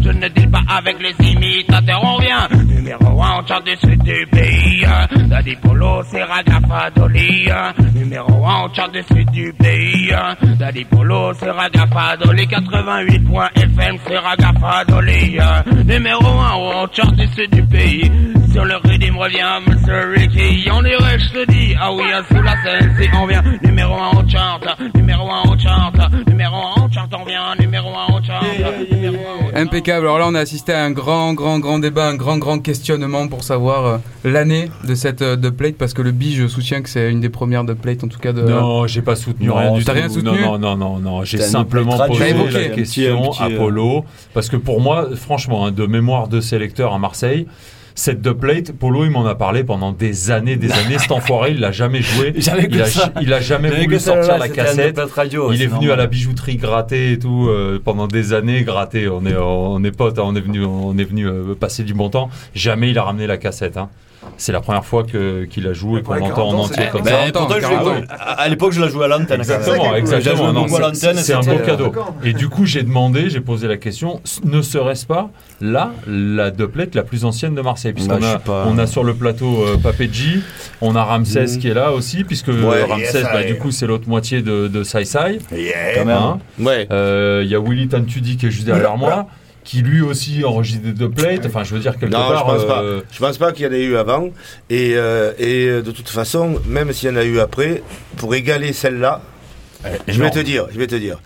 Je ne deal pas avec les imitateurs. On vient numéro 1 en chart du sud du pays. Daddy Polo, c'est Ragafadoli. Numéro 1 en chart du sud du pays. Daddy Polo, c'est Ragafadoli. 88.fm, c'est Ragafadoli. Numéro 1 en chart du sud du pays. Sur le rythme revient Mr. Ricky. On dirait, je te dis, ah oui, hein, sous la scène, si on vient. Numéro 1 au chart, numéro 1 au chart, numéro 1 au chart, on vient. Numéro 1 au chart, numéro 1 au chart. Impeccable. Alors là, on a assisté à un grand, grand, grand débat, un grand, grand questionnement pour savoir euh, l'année de cette euh, dubplate, parce que le bi, je soutiens que c'est une des premières dubplates, en tout cas de. Non, j'ai pas soutenu Non, rien du t'as tout. rien soutenu non, non, non, non, non. J'ai simplement plate posé la question euh, Polo. Parce que pour moi, franchement, hein, de mémoire de sélecteur à Marseille, cette dubplate, Polo, il m'en a parlé pendant des années, des années. Cet enfoiré, il l'a jamais joué. *laughs* J'avais que Il a, ça. il a jamais voulu sortir la cassette. radio, Il est venu à la bijouterie gratter et tout euh, pendant des années gratter. On est on est potes, hein, on est venu on est venu euh, passer du bon temps. Jamais il a ramené la cassette. hein. C'est la première fois que qu'il a joué et qu'on l'entend en 40 ans, entier comme Ben, ça. Pourtant, je l'ai- 40 ans. à l'époque, je la jouais à l'antenne. Exactement, exactement. J'ai joué Non, beaucoup à c'est- l'antenne. C'est un beau cadeau. Et du coup, j'ai demandé, j'ai posé la question, ne serait-ce pas là la doublette la plus ancienne de Marseille? Puisqu'on Bah, a, on a sur le plateau euh, Papedji, on a Ramsès qui est là aussi, puisque Ouais, Ramsès, yes, bah, du coup, c'est l'autre moitié de, de Sai Sai. Yeah. Quand même. Hein. Ouais. Euh, Il y a Willy Tantudi qui est juste derrière moi, qui lui aussi enregistre des doublets. Enfin, je veux dire, quelque Non, part. je pense pas. euh, Je pense pas qu'il y en ait eu avant. Et, euh, et euh, de toute façon, même s'il y en a eu après, pour égaler celle-là, je vais te dire, je vais te dire,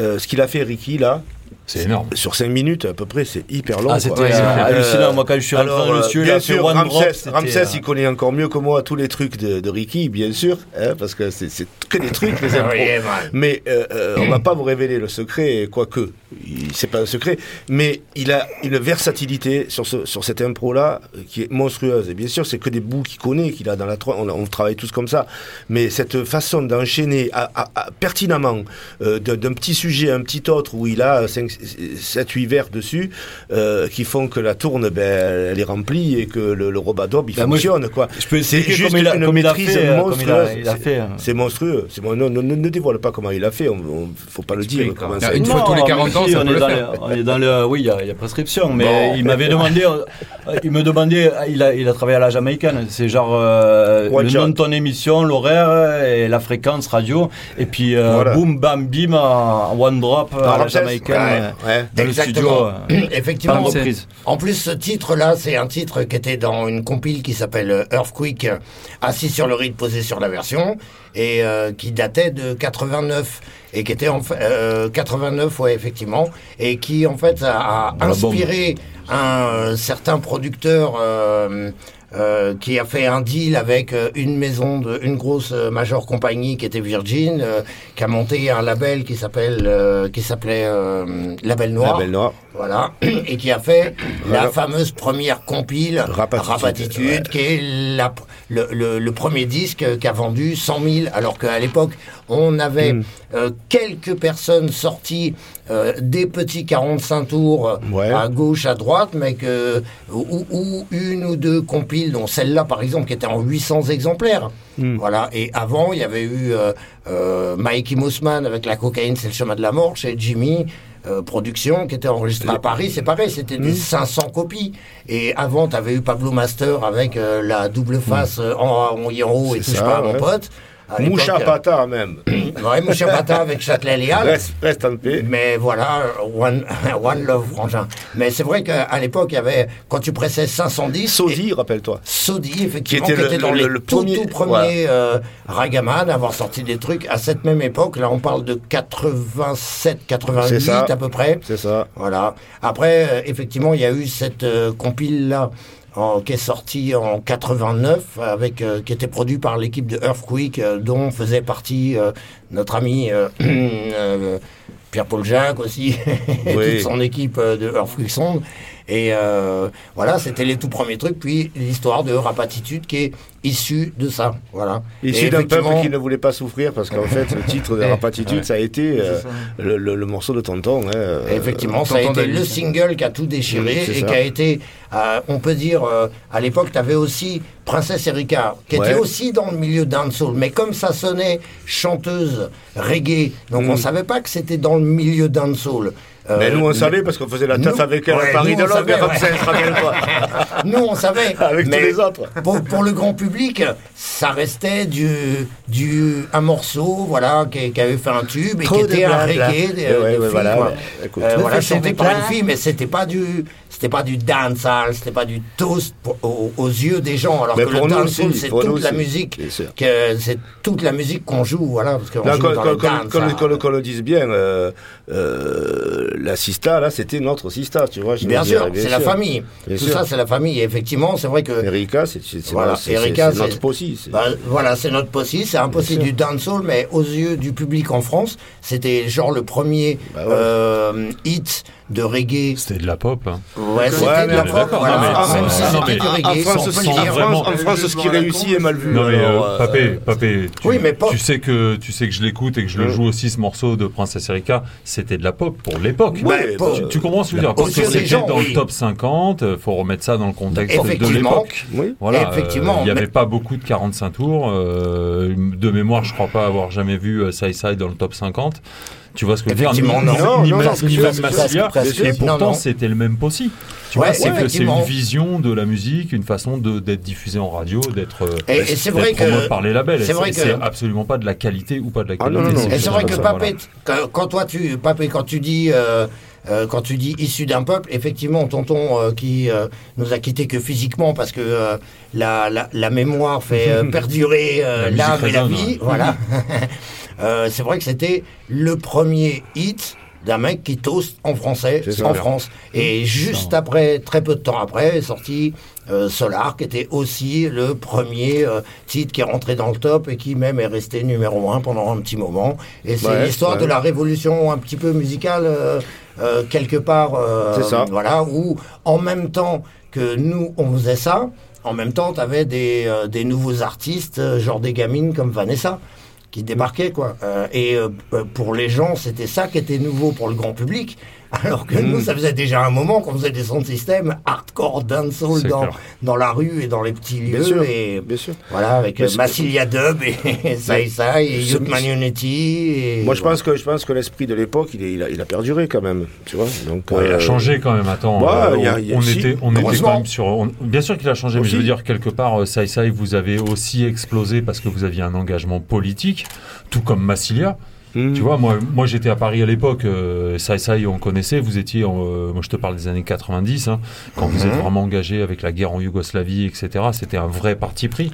euh, ce qu'il a fait Ricky là, C'est énorme. sur 5 minutes à peu près, c'est hyper long. Ah, c'était Ouais, euh, hallucinant. Moi, quand je suis rentré le euh, il bien sûr, Drop. Ramsès, Ramsès, euh, il connaît encore mieux que moi tous les trucs de, de Ricky, bien sûr, hein, parce que c'est que des trucs, les *laughs* impros. Mais euh, on va pas vous révéler le secret, quoique, c'est pas un secret, mais il a une versatilité sur, ce, sur cette impro-là qui est monstrueuse. Et bien sûr, c'est que des bouts qu'il connaît, qu'il a dans la on, on travaille tous comme ça. Mais cette façon d'enchaîner pertinemment euh, d'un d'un petit sujet à un petit autre où il a 5, 7, 8 vers dessus, euh, qui font que la tourne, ben, elle est remplie et que le, le robadob, il Ben, je- fonctionne, quoi. Je peux C'est juste comme il a, une comme maîtrise fait. euh, monstrueuse. euh. C'est monstrueux. C'est mon- non, non, ne, ne dévoile pas comment il a fait. On, on- faut pas le dire. comment Ah, ça- une fois tous les Non, 40 mais ans, on est le dans le- on est dans le, oui, il y, a- il y a prescription, mais Bon. il m'avait demandé, euh, il me demandait, il a, il a travaillé à la Jamaïcaine, c'est genre euh, le shot. nom de ton émission, l'horaire et la fréquence radio, et puis euh, Voilà. boum, bam, bim, en one drop à la Jamaïcaine. Ouais, Ouais. dans le Exactement. studio. euh, *clears throat* Effectivement. En plus, ce titre-là, c'est un titre qui était dans une compile qui s'appelle euh, Earthquake, euh, assis sur le rythme, posé sur la version, et euh, qui datait de 89 et qui était en fait euh, 89, ouais, effectivement, et qui en fait a, inspiré un euh, certain producteur. Euh, qui a fait un deal avec euh, une maison de une grosse euh, major compagnie qui était Virgin, qui a monté un label qui s'appelle qui s'appelait Label Noir. La Belle Noire. Voilà, et qui a fait la fameuse première compile Rapatitude. Rapatitude, qui est la- le, le- le premier disque qui a vendu 100 000, alors qu'à l'époque, on avait Hmm. euh, quelques personnes sorties euh, des petits 45 tours Ouais. à gauche, à droite, mais que, ou, ou une ou deux compiles, dont celle-là, par exemple, qui était en 800 exemplaires. Hmm. Voilà, et avant, il y avait eu euh, euh, Mikey Mousman avec La cocaïne, c'est le chemin de la mort, chez Jimmy. Euh, production qui était enregistrée à Paris, c'est pareil, c'était Hmm. des 500 copies. Et avant, tu avais eu Pablo Master avec euh, la double face euh, en, en hiero et Hmm. C'est touche ça, pas à mon pote. Moucha euh, Pata même. *clears throat* Ouais, Moucha Pata avec Châtelet Léal. Reste, reste en paix. Mais voilà, one, *laughs* one love, frangin. Mais c'est vrai qu'à l'époque, il y avait, quand tu pressais 510. Sodi, rappelle-toi. Sodi, effectivement, Qui qui était le- dans le- les le tout, premier- tout premiers euh, Ragaman, à avoir sorti des trucs à cette même époque. Là, on parle de 87, C'est 88 ça. à peu près. C'est ça. Voilà. Après, euh, effectivement, il y a eu cette euh, compile-là en- qui est sortie en 89, avec, euh, qui était produit par l'équipe de Earthquake, euh, dont faisait partie euh, notre ami *clears throat* Pierre-Paul Jacques aussi, *laughs* et Oui. toute son équipe de Earthquake Sound. Et euh, voilà, c'était les tout premiers trucs. Puis l'histoire de Rapatitude qui est issue de ça. Voilà. Issu Et d'un peuple qui ne voulait pas souffrir, parce qu'en fait, le titre de *laughs* Rapatitude, ça a été euh, le, le- le morceau de Tonton. hein, euh, Effectivement, ça a été le single qui a tout déchiré Oui, et ça. qui a été, euh, on peut dire, euh, à l'époque, tu avais aussi Princesse Erika, qui Ouais. était aussi dans le milieu dancehall, mais comme ça sonnait chanteuse reggae, donc Mm. on savait pas que c'était dans le milieu dancehall. Euh, Mais nous, on savait parce qu'on faisait la Nous- avec elle ouais, à Paris nous, de pas. *laughs* Nous, on savait. Avec tous les autres. Pour, le grand public, ça restait du, du, un morceau voilà, qui, avait fait un tube et qui était un reggae voilà, Euh, voilà, chanté par une fille, mais c'était pas du, c'était pas du dancehall, c'était pas du toast pour- aux, aux yeux des gens. Alors Mais que le dancehall, c'est toute la musique, que c'est toute la musique qu'on joue, voilà, parce qu'on joue dans le qu'on le dise bien, euh, euh, la Sista, là, c'était notre Sista, tu vois. je Bien sûr, c'est la famille. Bien Tout sûr. ça, c'est la famille. Et effectivement, c'est vrai que Erika, c'est Voilà, notre possi. Bah, voilà, c'est notre possi, c'est un possi du dancehall, mais aux yeux du public en France, c'était genre le premier Bah ouais. euh, hit de reggae. C'était de la pop. hein. Ouais, c'était Ouais, de la pop, voilà. non, mais- Ah, même si non, c'était mais- En reggae, France, en vraiment. France, en France, ce qui réussit est mal vu. Non mais alors, euh, Papé, Papé, tu, oui, mais pop. tu sais que tu sais que je l'écoute et que je le joue aussi ce morceau de Princesse Erika, c'était de la pop pour l'époque. Ouais, pop. tu, tu comprends ce que je veux dire? Parce que c'était dans oui. le top 50, euh, faut remettre ça dans le contexte de Effectivement. l'époque. Oui. Voilà, Effectivement, euh, il n'y mais- avait pas beaucoup de 45 tours. euh, de mémoire, je crois pas avoir jamais vu Side Side dans le top 50. Tu vois ce que je veux dire Effectivement, non. ni- Non, ni non, même- non, ni Massilia. presque. Et Non, pourtant, non. c'était le même possi. Tu Ouais, vois, c'est que c'est effectivement. une vision de la musique, une façon de d'être diffusée en radio, d'être euh, Et- et c'est d'être vrai que- promote par les labels. c'est vrai que- C'est absolument pas de la qualité ou pas de la Ah, qualité. non, non, non. Et c'est vrai que Papé, voilà. quand, quand toi tu, Papé, quand tu dis, euh, euh, quand tu dis issu d'un peuple, effectivement, tonton euh, qui euh, nous a quittés que physiquement parce que euh, la, la, la mémoire fait euh, *laughs* perdurer euh, La musique l'âme et la résonne, vie, ouais. voilà. *laughs* Euh, c'est vrai que c'était le premier hit d'un mec qui toast en français ça. en France. Et juste après, très peu de temps après, est sorti euh, Solar, qui était aussi le premier euh, titre qui est rentré dans le top et qui même est resté numéro un pendant un petit moment. Et c'est Ouais, l'histoire ouais. de la révolution un petit peu musicale euh, quelque part. C'est ça. Voilà, où en même temps que nous on faisait ça, en même temps tu avais des, des nouveaux artistes, genre des gamines comme Vanessa qui débarquaient quoi. Euh, et euh, pour les gens, c'était ça qui était nouveau pour le grand public. Alors que nous, ça faisait déjà un moment qu'on faisait des sons de système hardcore dancehall dans, clair. dans la rue et dans les petits Bien lieux. sûr. Et Bien sûr. voilà, avec euh, Massilia Dub et *laughs* Sai Sai et Youth Man Unity. Et Moi, je voilà. pense que je pense que l'esprit de l'époque, il, a, il a perduré quand même, tu vois. Donc, Ouais, il euh, a changé quand même. Attends, euh, il y a- il y a- on si, était, on était quand même sur. on- bien sûr qu'il a changé, mais je veux dire quelque part, euh, Sai Sai, vous avez aussi explosé parce que vous aviez un engagement politique, tout comme Massilia. Mhm. Tu vois, moi, moi j'étais à Paris à l'époque, euh, ça, ça, on connaissait, vous étiez, euh, moi je te parle des années 90, hein, quand vous êtes Mhm. vraiment engagé avec la guerre en Yougoslavie, etc. C'était un vrai parti pris.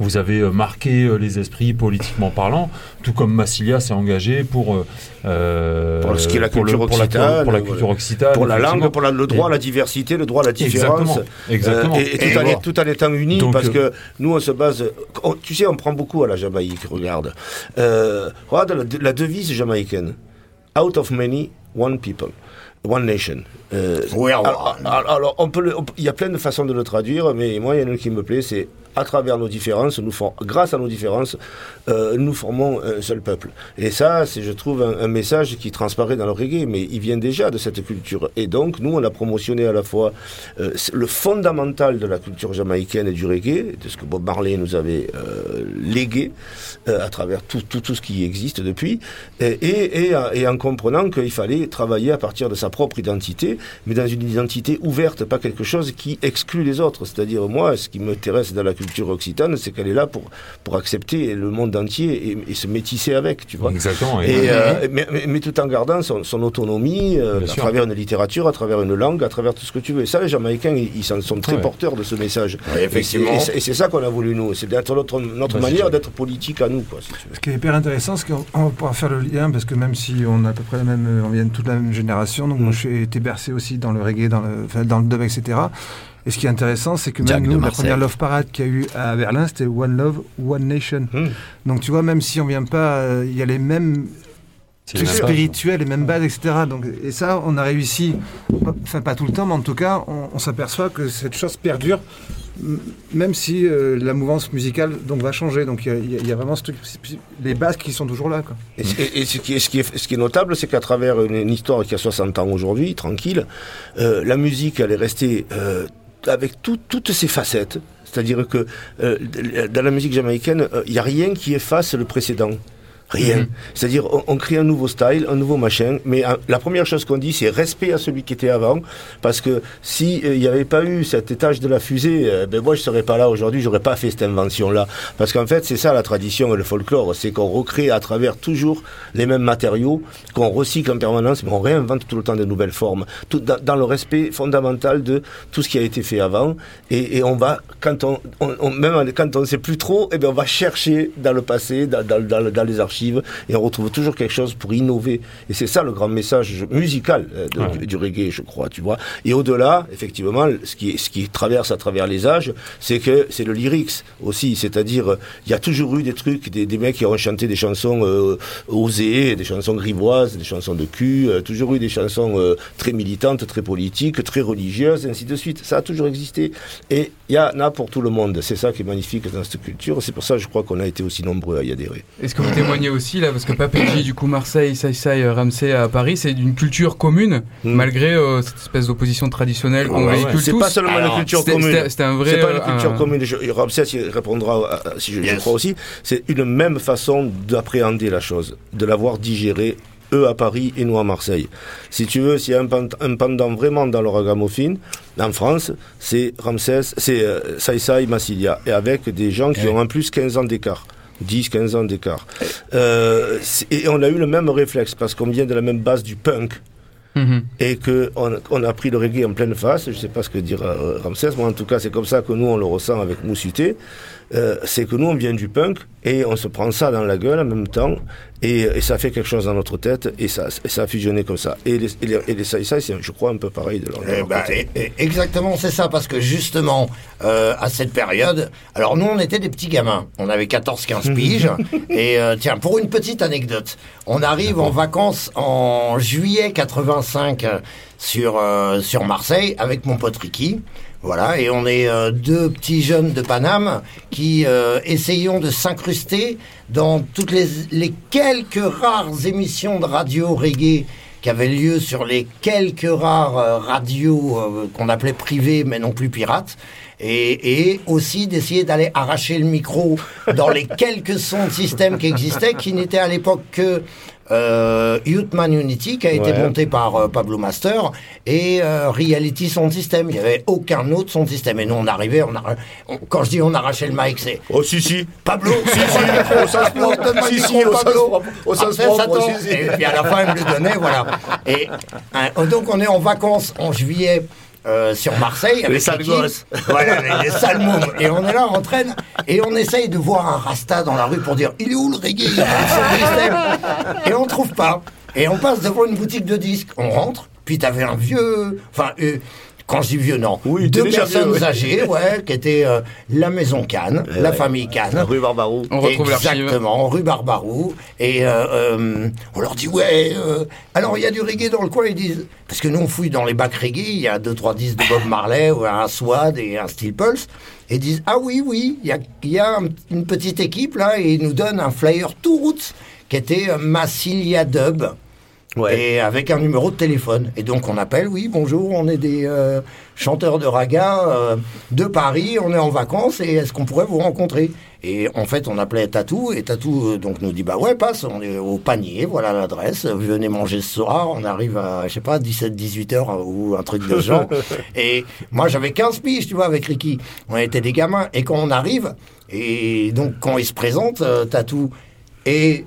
Vous avez euh, marqué les esprits politiquement parlant, tout comme Massilia s'est engagé pour, Pour ce qui est la culture occitane, pour la culture occitane, Pour la langue, pour la- le droit à Et- la diversité, le droit à la différence. Exactement. Exactement. Et, et tout, Et en, tout en étant unis, Donc, parce que nous, on se base. on- tu sais, on prend beaucoup à la Jamaïque, regarde. Regarde la, la devise jamaïcaine Out of many, one people. One nation. Euh, We are alors, one. alors, alors, on peut le- on peut- il y a plein de façons de le traduire, mais moi, il y en a une qui me plaît, c'est à travers nos différences, nous grâce à nos différences, euh, nous formons un seul peuple. Et ça, c'est, je trouve, un, message qui transparaît dans le reggae, mais il vient déjà de cette culture. Et donc, nous, on a promotionné à la fois euh, le fondamental de la culture jamaïcaine et du reggae, de ce que Bob Marley nous avait euh, légué à travers tout, tout, tout ce qui existe depuis, et, et, et, et en comprenant qu'il fallait travailler à partir de sa propre identité, mais dans une identité ouverte, pas quelque chose qui exclut les autres. C'est-à-dire, moi, ce qui m'intéresse dans la culture occitane, c'est qu'elle est là pour, pour accepter le monde entier et, et se métisser avec, tu vois. Exactement. Et, Et, euh, mais, mais- mais tout en gardant son, son autonomie euh, à sûr. travers une littérature, à travers une langue, à travers tout ce que tu veux. Et ça, les Jamaïcains, ils, sont très Ouais. porteurs de ce message. Effectivement. Et c'est- Et c'est ça qu'on a voulu, nous. C'est d'être notre, notre Vas-y, manière d'être politique à nous, quoi, si tu veux. Ce qui est hyper intéressant, c'est qu'on pouvoir faire le lien, parce que même si on a à peu près la même, on vient de toute la même génération, donc moi j'ai été bercé aussi dans le reggae, dans le, enfin, dans le dub, etc. Et ce qui est intéressant, c'est que même nous, la première Love Parade qu'il y a eu à Berlin, c'était One Love, One Nation. Hmm. Donc tu vois, même si on vient pas, euh, il y a les mêmes c'est trucs spirituels, les mêmes bases, etc. Donc, et ça, on a réussi, enfin pas tout le temps, mais en tout cas, on, on s'aperçoit que cette chose perdure, même si euh, la mouvance musicale donc, va changer. Donc il y a- y vraiment ce truc, les bases qui sont toujours là. Quoi. Et, et- et ce, qui est, ce, qui est, ce qui est notable, c'est qu'à travers une, une histoire qui a 60 ans aujourd'hui, tranquille, euh, la musique, elle est restée euh, avec tout- toutes ses facettes. C'est-à-dire que euh, dans la musique jamaïcaine, euh, il n'y a rien qui efface le précédent. Rien. C'est-à-dire, on, on crée un nouveau style, un nouveau machin, mais euh, la première chose qu'on dit, c'est respect à celui qui était avant, parce que si euh, il n'y avait pas eu cet étage de la fusée, euh, ben moi je serais pas là aujourd'hui, j'aurais pas fait cette invention-là. Parce qu'en fait, c'est ça la tradition et le folklore, c'est qu'on recrée à travers toujours les mêmes matériaux, qu'on recycle en permanence, mais on réinvente tout le temps de nouvelles formes, tout dans, dans le respect fondamental de tout ce qui a été fait avant, et, et on va, quand on, on- on- même quand on ne sait plus trop, eh bien on va chercher dans le passé, dans, dans- dans- dans les archives, et on retrouve toujours quelque chose pour innover. Et c'est ça le grand message musical euh, de- Ouais. du, du reggae, je crois, tu vois. Et au-delà, effectivement, ce qui, ce qui traverse à travers les âges, c'est que c'est le lyrics aussi, c'est-à-dire, il y a toujours eu des trucs, des, des mecs qui ont chanté des chansons euh, osées, des chansons grivoises, des chansons de cul, euh, toujours eu des chansons euh, très militantes, très politiques, très religieuses, ainsi de suite. Ça a toujours existé. Et il y en a pour tout le monde. C'est ça qui est magnifique dans cette culture. C'est pour ça, je crois qu'on a été aussi nombreux à y adhérer. Est-ce que vous témoignez aussi là, parce que Papéji, du coup Marseille, Sai, euh, Ramsey à Paris, c'est d'une culture commune, Mm. malgré euh, cette espèce d'opposition traditionnelle qu'on Ouais, véhicule ouais. C'est pas seulement Alors, une culture commune. C'était un vrai. C'est pas une euh, culture un- commune. Je, il répondra si je, je Yes. crois aussi. C'est une même façon d'appréhender la chose, de l'avoir digérée. Eux à Paris et nous à Marseille. Si tu veux, s'il y a un, pend- un pendant vraiment dans le ragamuffin, en France, c'est Ramsès, c'est euh, Sai Massilia, et avec des gens qui ont en plus 15 ans d'écart. 10, 15 ans d'écart. Euh, et on a eu le même réflexe, parce qu'on vient de la même base du punk Mhm. et que on, on a pris le reggae en pleine face. Je sais pas ce que dire euh, Ramsès, moi en tout cas c'est comme ça que nous on le ressent avec Moussuté. Euh, c'est que nous on vient du punk et on se prend ça dans la gueule en même temps et, et ça fait quelque chose dans notre tête et ça, et ça a fusionné comme ça. Et les, et les, et les Sai, c'est je crois un peu pareil de leur, de Eh leur ben, eh, eh, exactement, c'est ça, parce que justement, euh, à cette période, alors nous, on était des petits gamins, on avait 14-15 piges, *laughs* et euh, tiens, pour une petite anecdote, on arrive en vacances en juillet 85 euh, sur, euh, sur Marseille avec mon pote Ricky, voilà, et on est euh, deux petits jeunes de Paname qui euh, essayons de s'incruster dans toutes les, les quelques rares émissions de radio reggae qui avait lieu sur les quelques rares euh, radios qu'on appelait privées mais non plus pirates. Et, et aussi d'essayer d'aller arracher le micro dans les *laughs* quelques sons de système qui existaient, qui n'étaient à l'époque que euh, Unity qui a été monté par euh, Pablo Master et euh, Reality Sound System. Il n'y avait aucun autre sound system. Et nous, on arrivait, on on- quand je dis on arrachait le mic, c'est Oh, si, si. Pablo, Si, si, au sens propre. Si, si, au sens Pablo. Au sens propre, si, si. Et puis à la fin, il me le donnait, voilà. Et euh, donc, on est en vacances en juillet. Euh, sur Marseille avec sales Ricky. gosses. voilà les, les sales mômes. Et on est là on traîne et on essaye de voir un rasta dans la rue pour dire il est où le reggae? Et on trouve pas. Et on passe devant une boutique de disques. On rentre. Puis t'avais un vieux enfin euh, quand je dis vieux, non. Oui, Deux personnes vieux, ouais. âgées, ouais, qui étaient euh, la maison Cannes, la famille Cannes. Rue Barbarou. On retrouve. Exactement, rue Barbarou. Et euh, euh, on leur dit, ouais, euh, alors il y a du reggae dans le coin. Ils disent, parce que nous on fouille dans les bacs reggae, il y a deux, trois disques de Bob Marley, ou un Swad et un Steel Pulse. Et ils disent, ah oui, oui, il y a, il y a un- une petite équipe là, et ils nous donnent un flyer tout roots qui était euh, Massilia Dub. Ouais. Et avec un numéro de téléphone. Et donc on appelle, oui, bonjour, on est des euh, chanteurs de raga euh, de Paris, on est en vacances et est-ce qu'on pourrait vous rencontrer? Et en fait, on appelait Tatou et Tatou euh, donc nous dit, bah ouais, passe, on est au panier, voilà l'adresse, venez manger ce soir, on arrive à, je sais pas, 17-18 heures euh, ou un truc de ce genre. *laughs* et moi j'avais 15 piges, tu vois, avec Ricky. On était des gamins. Et quand on arrive, et donc quand il se présente, Tatou, et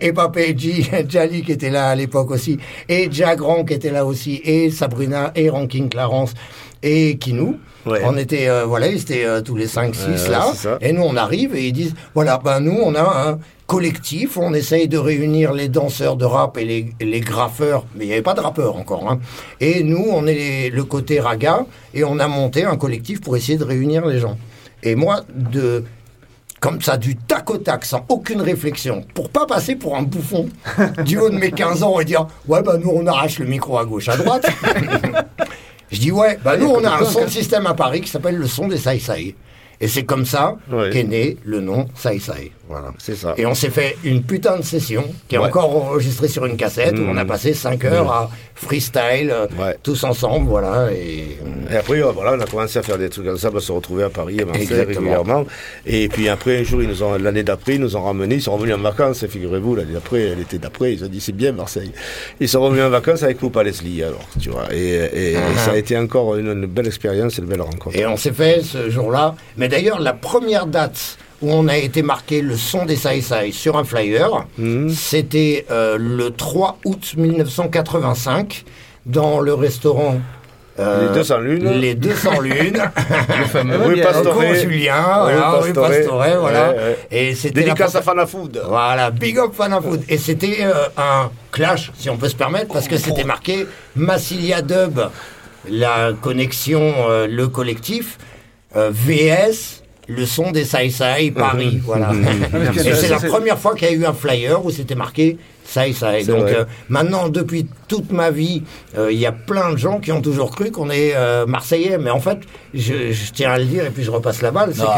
et Papé Jali qui était là à l'époque aussi, et Jagran qui était là aussi, et Sabrina, et Ranking Clarence, et Kinou. Ouais. On était, euh, voilà, ils étaient euh, tous les 5-6 Ouais, là. Et nous, on arrive et ils disent, voilà, ben nous, on a un collectif, on essaye de réunir les danseurs de rap et les, les graffeurs, mais il n'y avait pas de rappeurs encore. Hein. Et nous, on est les- le côté raga, et on a monté un collectif pour essayer de réunir les gens. Et moi, de comme ça, du tac au tac, sans aucune réflexion, pour pas passer pour un bouffon *laughs* du haut de mes 15 ans et dire Ouais, bah nous on arrache le micro à gauche, à droite. *laughs* Je dis Ouais, bah nous on a un son de système à Paris qui s'appelle le son des Sai Sai. Et c'est comme ça Ouais. qu'est né le nom Sai Sai. Voilà. C'est ça. Et on s'est fait une putain de session qui est Ouais. encore enregistrée sur une cassette où Mmh. on a passé 5 heures à freestyle, euh, Ouais. tous ensemble, voilà. Et Et après, euh, voilà, on a commencé à faire des trucs comme ça, on se retrouver à Paris, à Marseille régulièrement. Et puis après, un jour, ils nous ont, l'année d'après, ils nous ont ramenés, ils sont revenus en vacances, figurez-vous, l'année d'après, l'été d'après, ils ont dit c'est bien Marseille. Ils sont revenus en vacances avec Poupa Leslie, alors, tu vois. Et, et- et ça a été encore une, une belle expérience et une belle rencontre. Et on s'est fait ce jour-là. Mais d'ailleurs, la première date où on a été marqué le son des Sai sur un flyer, Mhm. c'était euh, le 3 août 1985 dans le restaurant. euh, Les 200 lunes. Les 200 lunes. *laughs* Le *laughs* fameux. Rue Julien, Rue voilà, rue. Pastore, voilà. Ouais, ouais. Et c'était la Dédicace à Fana Food. voilà, big up Fana Food. Et c'était euh, un clash, si on peut se permettre, parce que c'était marqué Massilia Dub, la connexion, euh, le collectif, VS, le son des Sai, Paris. Voilà. parce que Et c'est ça, la c'est- première fois qu'il y a eu un flyer où c'était marqué. C'est Donc euh, maintenant, depuis toute ma vie, euh, il y a plein de gens qui ont toujours cru qu'on est euh, Marseillais. Mais en fait, je, je tiens à le dire et puis je repasse la balle, c'est Non,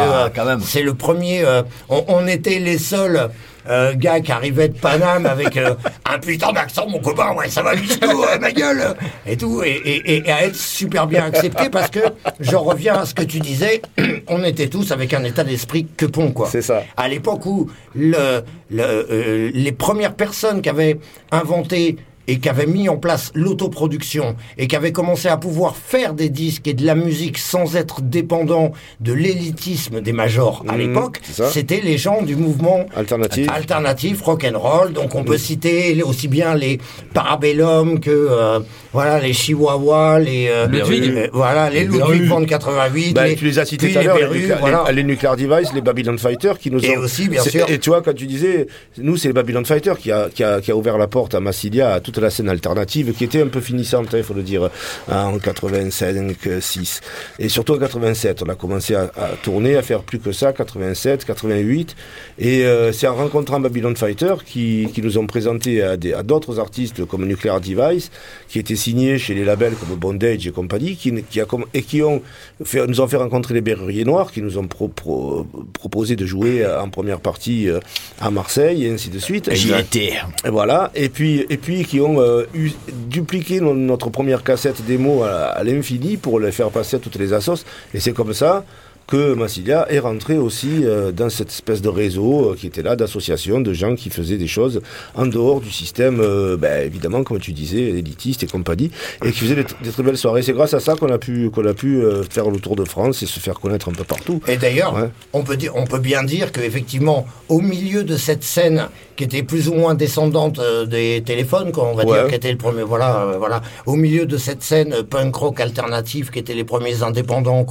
que c'est le premier. on, on était les seuls euh, gars qui arrivaient de Paname avec euh, un putain d'accent, mon copain. Ouais, ça va jusqu'où, euh, ma gueule Et tout. Et, et- et à être super bien accepté parce que je reviens à ce que tu disais. *clears throat* on était tous avec un état d'esprit que pont, quoi. C'est ça. À l'époque où le, le, euh, les premières personnes qui avaient inventé et qui avaient mis en place l'autoproduction et qui avaient commencé à pouvoir faire des disques et de la musique sans être dépendant de l'élitisme des majors à Mhm, l'époque, c'était les gens du mouvement Alternative. alternatif rock and roll. Donc on peut citer aussi bien les Parabellum que euh, voilà les Chihuahuas, les euh, Ludwig. euh, voilà les Ludwig von 88, Bah, les, tu les as cités tout à l'heure, les, voilà. les- Nuclear Device, les Babylon Fighters qui nous Et ont. aussi, bien sûr. Et tu vois, quand tu disais, nous, c'est les Babylon Fighters qui a, qui, a, qui a ouvert la porte à Massilia, à toute la scène alternative, qui était un peu finissante, il faut le dire, en 85, 6. Et surtout en 87, on a commencé à, à tourner, à faire plus que ça, 87, 88. Et euh, c'est en rencontrant Babylon Fighters qui, qui nous ont présenté à des- à d'autres artistes comme Nuclear Device, qui étaient signés chez les labels comme Bondage et compagnie, qui, qui a, et qui ont fait, nous ont fait rencontrer les Berruriers Noirs, qui nous ont pro- pro- proposé de jouer en première partie euh, à Marseille, et ainsi de suite. J'y étais. et voilà, et puis, et puis qui ont euh, eu- dupliqué no- notre première cassette démo à, l'infini pour le faire passer à toutes les assos. Et c'est comme ça que Massilia est rentré aussi euh, dans cette espèce de réseau euh, qui était là, d'associations, de gens qui faisaient des choses en dehors du système, euh, ben, évidemment, comme tu disais, élitiste et compagnie, et qui faisaient des, tr- des très belles soirées. C'est grâce à ça qu'on a pu, qu'on a pu faire le tour de France et se faire connaître un peu partout. Et d'ailleurs, Ouais. on, peut dire, on peut bien dire qu'effectivement, au milieu de cette scène qui était plus ou moins descendante des téléphones, quoi, on va Ouais. dire, qui était le premier, voilà, voilà, au milieu de cette scène punk rock alternative qui étaient les premiers indépendants,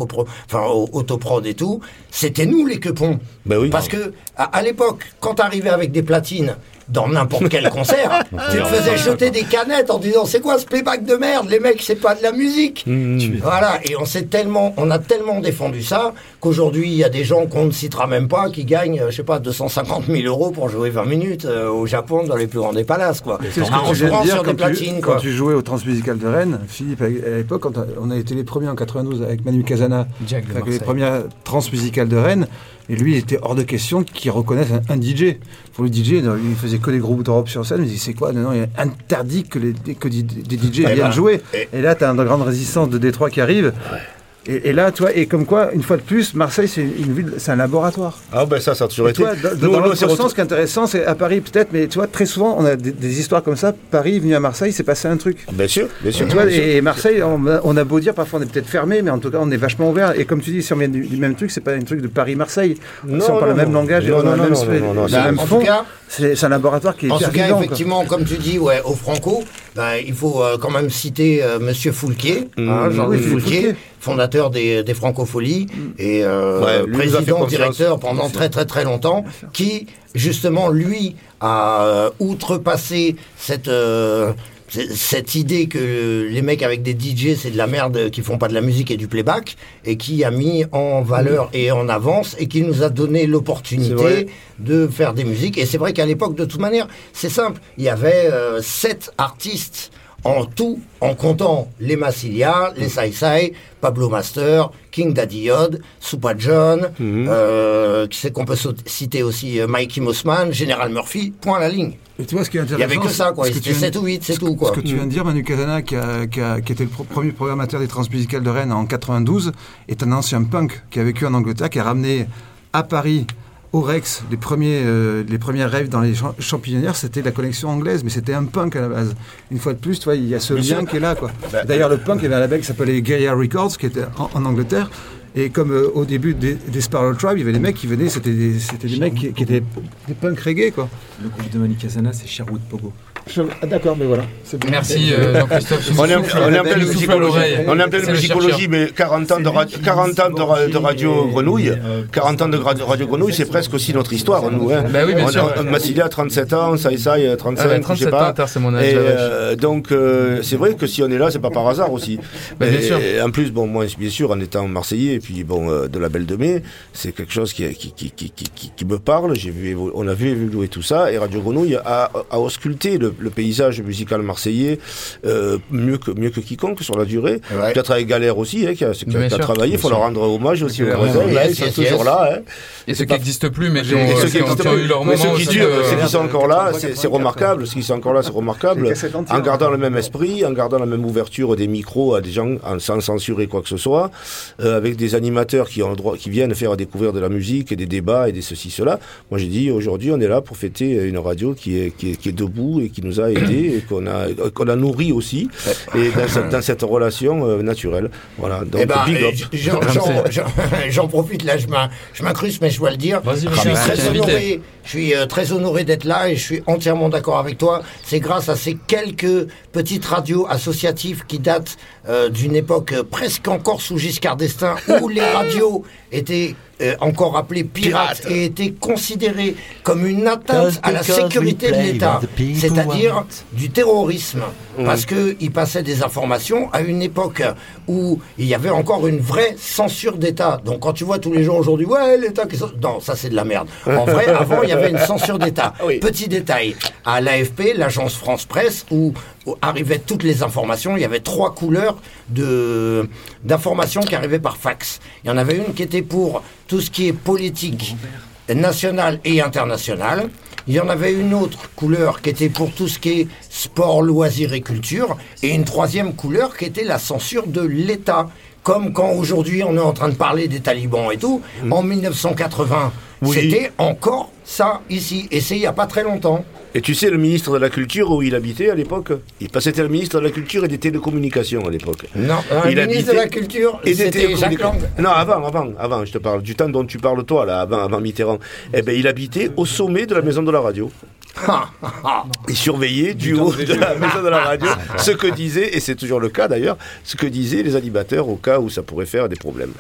enfin et tout, c'était nous les quepons. Ben oui. Parce que à, à l'époque, quand t'arrivais avec des platines dans n'importe quel concert, *laughs* tu te faisais jeter des canettes en disant c'est quoi ce playback de merde, les mecs, c'est pas de la musique. Mmh. Voilà, et on s'est tellement, on a tellement défendu ça qu'aujourd'hui il y a des gens qu'on ne citera même pas qui gagnent, euh, je sais pas, 250 000 euros pour jouer 20 minutes euh, au Japon dans les plus grands des palaces, quoi. C'est ce que en tu viens de jouant dire sur des quand tu, quand tu jouais au Transmusical de Rennes, Philippe, à l'époque, quand on a été les premiers en 92 avec Manu Casana, enfin, les premières Transmusicales de Rennes, et lui, il était hors de question qu'il reconnaisse un, un DJ. Pour le DJ, non, il faisait que des groupes d'Europe sur scène, il dit c'est quoi? Non, non, il est interdit que, les, que des, DJ Eh viennent ben, jouer. et- Et là, tu as une grande résistance de Détroit qui arrive. Et, et là, toi, et comme quoi, une fois de plus, Marseille, c'est une ville, c'est un laboratoire. Ah ben ça, ça a toujours Et été. toi, dans, dans l'autre sens, retour- ce qui est intéressant, c'est à Paris peut-être, mais tu vois, très souvent, on a des, des histoires comme ça. Paris, venu à Marseille, c'est passé un truc. Bien sûr, bien sûr. Tu vois, bien sûr. et Marseille, on a, on a beau dire, parfois on est peut-être fermé, mais en tout cas, on est vachement ouvert. Et comme tu dis, si on vient du, du même truc, c'est pas un truc de Paris-Marseille. Non, si on parle non, le même non. langage et Non, on a non, le non, même, non, spé- non, non, le c'est- même en fond, tout cas, c'est c'est un laboratoire qui est En tout cas, effectivement, comme tu dis, ouais, au Franco, ben, il faut euh, quand même citer euh, Monsieur Foulquier, hein, Mmh. Jean-Louis Oui, Philippe Foulquier, Foulquier. fondateur des, des Francopholies et euh, Ouais, président directeur pendant très très très longtemps, qui justement lui a outrepassé cette cette idée que les mecs avec des DJ c'est de la merde qui font pas de la musique et du playback et qui a mis en valeur et en avance et qui nous a donné l'opportunité de faire des musiques. Et c'est vrai qu'à l'époque, de toute manière, c'est simple. Il y avait euh, sept artistes en tout, en comptant les Massilia, les Sai Sai, Pablo Master, King Daddy Yod, Supa John, euh, qui c'est qu'on peut citer aussi euh, Mikey Mossman, General Murphy, point à la ligne. Et tu vois, ce qui est Il intéressant. y avait que ça, quoi. C'était tu viens- 7 ou 8, c'est tout, quoi. Ce que tu viens de dire, Manu Casana, qui, a, qui, a- qui était le pro- premier programmateur des Transmusicales de Rennes en 92, est un ancien punk qui a vécu en Angleterre, qui a ramené à Paris, au Rex, les premiers, euh, les premières rêves dans les champ- champignonnières, c'était la collection anglaise, mais c'était un punk à la base. Une fois de plus, tu vois, il y a ce lien qui est là, quoi. Bah, D'ailleurs, le punk, il y avait un label qui s'appelait Guerilla Records, qui était en, en Angleterre. Et comme euh, au début des, des Sparrow Tribe, il y avait des mecs qui venaient, c'était des, mecs qui, qui étaient des punk reggae, quoi. Le groupe de Casana, c'est Sherwood Pogo. Ah, d'accord, mais voilà. bon. Merci euh, Jean-Christophe. On est, en- Souffle, on est en pleine musicologie. l'oreille. On est en pleine C'est le musicologie, mais 40 ans de, ra- 40 ans de, ra- de radio Grenouille, 40 ans de radio Grenouille, c'est presque aussi notre histoire, nous. Hein. Bah oui, bien on, sûr. on- Massilia, 37 ans, Saïsaï, 35, Ah ouais, je sais 37 pas. ans, c'est mon âge, Et, euh, donc, euh, c'est vrai que si on est là, c'est pas par hasard aussi. Bah, bien et, sûr. et en plus, bon, moi, bien sûr, en étant Marseillais, et puis bon, euh, de la Belle de Mai, c'est quelque chose qui, qui, qui, qui, qui, qui- qui me parle. J'ai vu, on a vu évoluer tout ça, et Radio Grenouille a, a ausculté le, le paysage musical marseillais euh, mieux que mieux que quiconque sur la durée. Ouais. Peut-être avec Galère aussi, hein, qui a, qui a- Bien qui a sûr. travaillé. Il faut leur rendre hommage aussi aux là, Yes, ils sont yes, toujours yes. là. Hein. Et ceux qui n'existent plus, mais qui ont, Et ceux qui ont- eu leur moment ceux qui durent, ceux qui sont encore là, c'est remarquable. Ceux qui sont encore là, c'est remarquable. En gardant le même esprit, en gardant la même ouverture des micros à des gens, en- sans censurer quoi que ce soit, euh, avec des animateurs qui ont le droit, qui viennent faire découvrir de la musique et des débats et des ceci cela. Moi, j'ai dit aujourd'hui, on est là pour fêter une radio qui est qui est, qui est debout et qui nous a aidés et qu'on a qu'on a nourri aussi et dans cette, dans cette relation euh, naturelle. Voilà. Donc Eh ben, big up. j'en- j'en- *laughs* j'en- J'en profite là, je m'in- je m'incruste, mais je dois le dire. Vas-y, Je suis très honoré. Je suis euh, très honoré d'être là et je suis entièrement d'accord avec toi. C'est grâce à ces quelques petites radios associatives qui datent euh, d'une époque presque encore sous Giscard d'Estaing où les *laughs* radios étaient euh, encore appelées pirates et étaient considérées comme une atteinte à la sécurité de l'État, c'est-à-dire du terrorisme, parce que ils passaient des informations à une époque où il y avait encore une vraie censure d'État. Donc quand tu vois tous les gens aujourd'hui, ouais, l'État qui... Non, ça c'est de la merde. En vrai, avant, il y avait une censure d'État. *laughs* Petit détail, à l'AFP, l'agence France Presse, où arrivaient toutes les informations, il y avait trois couleurs de d'informations qui arrivaient par fax. Il y en avait une qui était pour tout ce qui est politique nationale et internationale. Il y en avait une autre couleur qui était pour tout ce qui est sport, loisirs et culture. Et une troisième couleur qui était la censure de l'État comme quand aujourd'hui on est en train de parler des talibans et tout, en 1980, Oui. c'était encore ça ici. Et c'est il n'y a pas très longtemps. Et tu sais, le ministre de la Culture, où il habitait à l'époque Il passait c'était le ministre de la Culture et des télécommunications à l'époque. Non, un Il ministre de la Culture, Et des c'était Jacques. Lang. Non, avant, avant, avant, je te parle du temps dont tu parles toi, là, avant, avant Mitterrand. Eh ben, il habitait au sommet de la maison de la radio. *laughs* Il surveillait du haut de la maison de la radio ce que disaient, et c'est toujours le cas d'ailleurs, ce que disaient les animateurs au cas où ça pourrait faire des problèmes.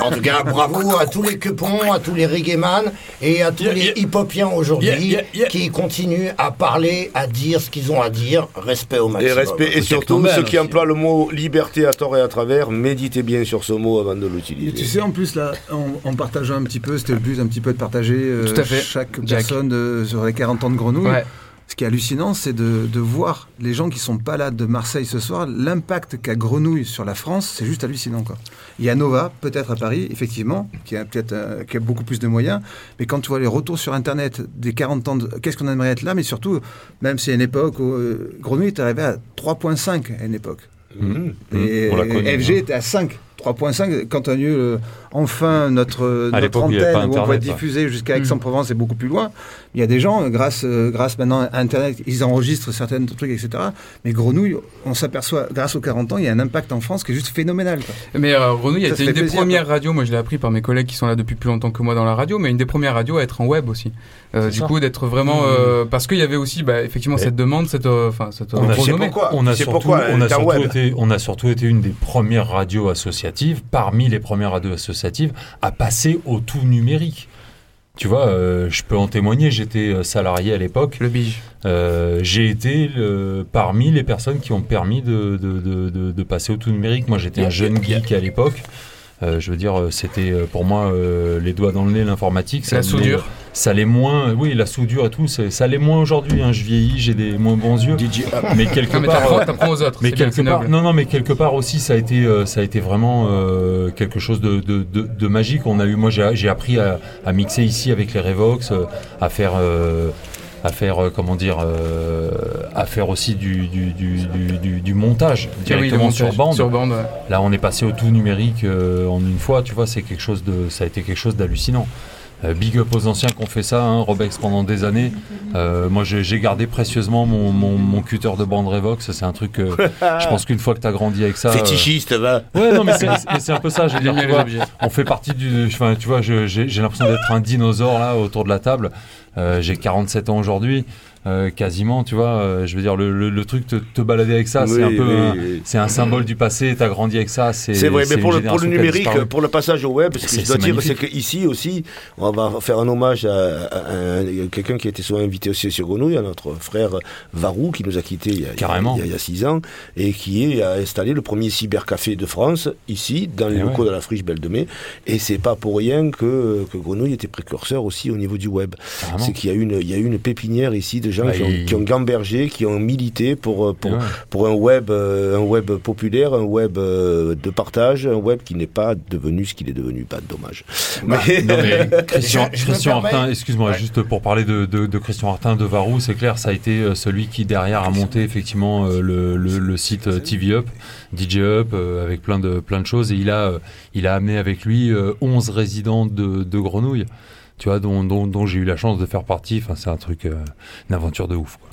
En tout cas, *laughs* bravo à tous les cupons, à tous les reggaeman et à tous Yeah, les yeah. hip-hopiens aujourd'hui Yeah, yeah, yeah. qui continuent à parler, à dire ce qu'ils ont à dire. Respect au Et maximum. respect, et surtout ceux qui aussi. emploient le mot liberté à tort et à travers, méditez bien sur ce mot avant de Et l'utiliser. tu sais, en plus, là, en, en partageant un petit peu, c'était le but un petit peu de partager euh, Tout à fait, chaque Jack. personne euh, sur les 40 ans de Grenouille. Ouais. Ce qui est hallucinant, c'est de, de voir les gens qui sont pas là de Marseille ce soir, l'impact qu'a Grenouille sur la France, c'est juste hallucinant. Quoi. Il y a Nova, peut-être à Paris, effectivement, qui a peut-être euh, qui a beaucoup plus de moyens, mais quand tu vois les retours sur Internet des 40 ans, de, qu'est-ce qu'on aimerait être là, mais surtout, même si à une époque, où, euh, Grenouille est arrivé à 3.5 à une époque. Mhm. Et On l'a connu, FG hein. était à 5. 3.5, quand on a eu euh, enfin notre, notre antenne où on ouais. diffuser jusqu'à Aix-en-Provence et beaucoup plus loin, il y a des gens, grâce, euh, grâce maintenant à Internet, ils enregistrent certains trucs, etc. Mais Grenouille, on s'aperçoit, grâce aux 40 ans, il y a un impact en France qui est juste phénoménal. quoi. Mais euh, Grenouille a Ça, été ça une des plaisir, premières radios, moi je l'ai appris par mes collègues qui sont là depuis plus longtemps que moi dans la radio, mais une des premières radios à être en web aussi. Euh, du ça. coup, d'être vraiment. euh, parce qu'il y avait aussi bah, effectivement Et- cette demande, cette, euh, enfin, cette On a- pourquoi On a, surtout, pourquoi on, a été, on a surtout été une des premières radios associatives, parmi les premières radios associatives, à passer au tout numérique. Tu vois, euh, je peux en témoigner, j'étais euh, salarié à l'époque. Le bige. Euh, j'ai été le- parmi les personnes qui ont permis de, de, de, de- de passer au tout numérique. Moi, j'étais un jeune geek à l'époque. Euh, je veux dire, euh, c'était euh, pour moi euh, les doigts dans le nez, l'informatique. ça La l'est- soudure. Ça l'est moins, oui, la soudure et tout, ça l'est moins aujourd'hui. hein. Je vieillis, j'ai des moins bons yeux. Mais quelque Non, mais part, aux autres. mais quelque part, non, non, mais quelque part aussi, ça a été, euh, ça a été vraiment euh, quelque chose de, de, de, de magique. On a eu, moi, j'ai j'ai appris à, à mixer ici avec les Revox, euh, à faire, euh, à faire, euh, comment dire, euh, à faire aussi du, du, du, du, du- du montage Ah oui, directement montage sur bande. Sur bande, ouais. Là, on est passé au tout numérique euh, en une fois. Tu vois, c'est quelque chose de, ça a été quelque chose d'hallucinant. Euh, big up aux anciens qui ont fait ça, hein, Robex pendant des années. Euh, moi, j'ai gardé précieusement mon, mon, mon cutter de bande Revox. C'est un truc. que *laughs* je pense qu'une fois que tu as grandi avec ça. euh, Fétichiste, va. Ouais, non, mais c'est- un peu ça. Je dire, tu vois, on fait partie du. Enfin, tu vois, j'ai l'impression d'être un dinosaure là autour de la table. Euh, j'ai 47 ans aujourd'hui, euh, quasiment. Tu vois, euh, je veux dire, le, le, le truc te, te balader avec ça, c'est un peu. oui. C'est un symbole du passé. T'as grandi avec ça. C'est C'est vrai, mais pour le, pour numérique, pour le passage au web, ce que je dois dire, c'est qu'ici aussi, on va faire un hommage à, à un- quelqu'un qui a été souvent invité aussi sur Grenouille, à notre frère Varou, qui nous a quittés il y a, Carrément. il y a- il y a six ans, et qui a installé le premier cybercafé de France, ici, dans les Eh locaux ouais. de la Friche Belle de Mai. Et c'est pas pour rien que, que Grenouille était précurseur aussi au niveau du web. C'est qu'il y a une, il y a eu une pépinière ici de gens Bah, qui, ont, il- qui ont gambergé, qui ont milité pour, euh, pour, Et ouais. pour un web, euh, un web populaire, un web euh, de partage, un web qui n'est pas devenu ce qu'il est devenu. Pas de dommage. Mais- Non, mais Christian, *laughs* Je- je me Christian permets- Artin, excuse-moi, Ouais. juste pour parler de, de, de Christian Artin de Varou, c'est clair, ça a été celui qui derrière a monté effectivement euh, le, le, le site TV Up, DJ Up, euh, avec plein de, plein de choses, et il a, euh, il a amené avec lui euh, 11 résidents de, de Grenouille, tu vois, dont, dont, dont j'ai eu la chance de faire partie, enfin c'est un truc, euh, une aventure de ouf, quoi.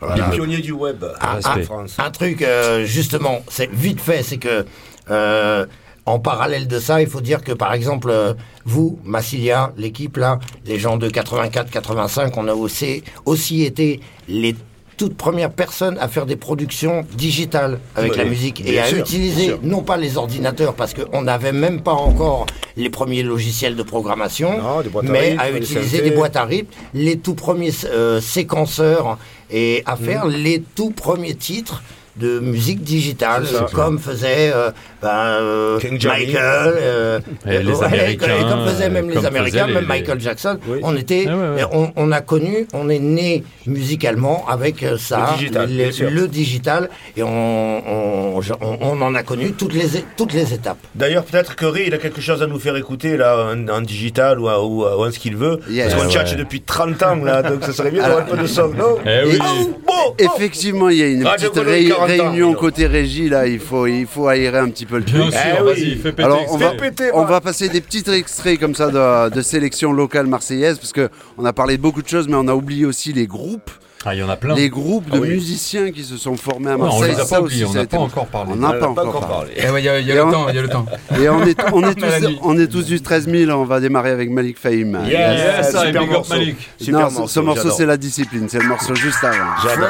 Voilà. Les pionniers du web Ah, Respect. en France. Un truc, euh, justement, c'est vite fait, c'est que euh, en parallèle de ça, il faut dire que par exemple, euh, vous, Massilia, l'équipe là, les gens de 84-85, on a aussi, aussi été les toutes premières personnes à faire des productions digitales avec Oui, la musique et à sûr, utiliser non pas les ordinateurs parce qu'on n'avait même pas encore les premiers logiciels de programmation, Non, à mais rythme, à utiliser des boîtes à rythme, les tout premiers euh, séquenceurs et à faire Mm. les tout premiers titres de musique digitale, comme faisait euh, ben, euh. Michael, euh, Et les ouais, Américains, et comme faisaient même les Américains, même les- Michael Jackson. Oui. On était, Ah ouais, ouais. On, on a connu, on est né musicalement avec euh, ça, Le digital, le, bien sûr. le digital, et on, on, on- on en a connu toutes les, toutes les étapes. D'ailleurs, peut-être que Ray, il a quelque chose à nous faire écouter là, en, en digital ou, à- ou, à- ou en ce qu'il veut. Yes. Parce qu'on Ouais, cherche ouais. depuis 30 ans là, donc ça serait bien d'avoir un peu de son, non? Eh oui. Oh, bon, oh. Effectivement, il y a une petite Grenouille réunion. réunion côté régie, là, il faut, il faut aérer un petit peu le truc. Bien sûr, Eh oui. vas-y, fais péter. Alors, on va, on passer des petits extraits comme ça de, de sélection locale marseillaise, parce que on a parlé de beaucoup de choses, mais on a oublié aussi les groupes, Ah, il y en a plein. les groupes de Ah oui. musiciens qui se sont formés à Ouais, on Marseille. les a ça pas oubliés, on ça a n'a pas encore parlé. On n'a On pas, pas encore parlé. parlé. *laughs* Eh ouais, Il y a, y le on- temps, il y a le temps. *laughs* Et on est, on est, *laughs* tous, Mélanie. on est tous du 13 000, on va démarrer avec Malik Fahim. Yes, ça, super et big up morceau. Malik. Super non, ce- ce morceau, c'est la discipline, c'est le morceau juste avant. J'adore.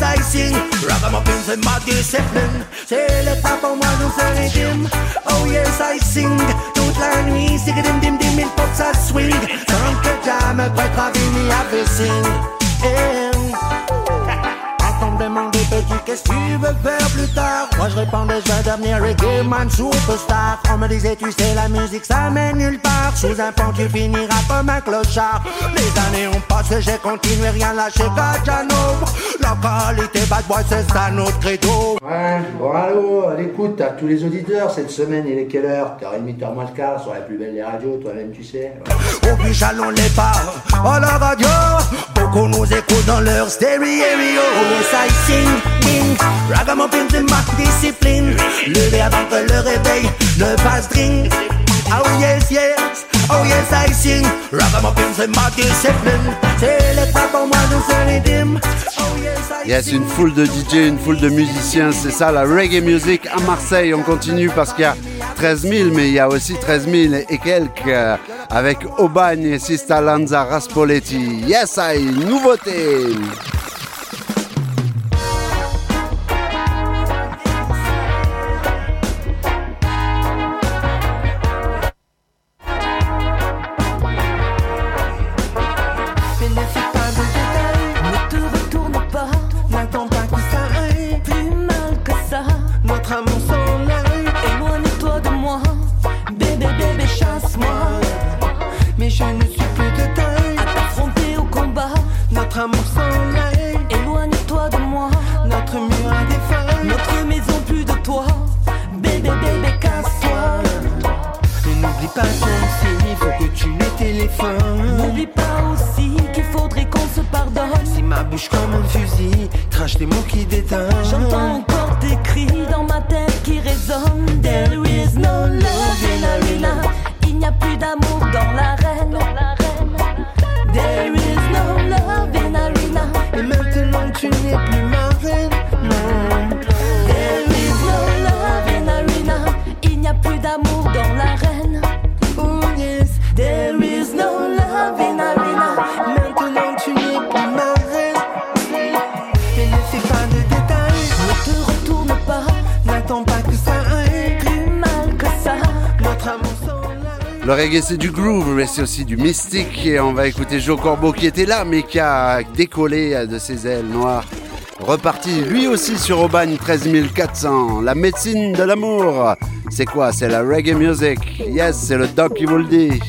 Oh yes, I sing. Ragamuffin c'est ma discipline. C'est l'état pour moi, nous c'est rythme. Oh yes, I sing. Toute la nuit, c'est que dim dim dim, il faut que swing. Tant que jamais venir à sing. Demande petit qu'est-ce que tu veux faire plus tard? Moi je répondais je vais devenir reggae man superstar. On me disait tu sais la musique ça mène nulle part. Sous un pont tu finiras comme un clochard. Les années ont passé j'ai continué rien lâché Gajano La qualité bad boy c'est ça notre credo. Ouais, bon allô, à l'écoute à tous les auditeurs, cette semaine il est quelle heure? 4h30, 4 moins le quart, sur la plus belle des radios, toi-même tu sais. Au plus jalon les pas à la radio. Beaucoup nous écoutent dans leur stéréo. Oh yes I sing, ding Ragamuffin c'est ma discipline. Lever avant que le réveil ne passe drink. Oh yes yes Oh yes I sing. Ragamuffin c'est ma discipline. C'est l'état pour moi nous c'est les dim yes I Yes, sing. une foule de DJ, une foule de musiciens, c'est ça la reggae music à Marseille. On continue parce qu'il y a 13 000, mais il y a aussi 13 000 et quelques euh, avec Aubagne et Sista Lanza Raspoletti. Yes, I, nouveauté. C'est du groove, mais c'est aussi du mystique. Et on va écouter Joe Corbeau qui était là, mais qui a décollé de ses ailes noires. Reparti lui aussi sur Aubagne 13 400. La médecine de l'amour. C'est quoi? C'est la reggae music. Yes, c'est le doc qui vous le dit.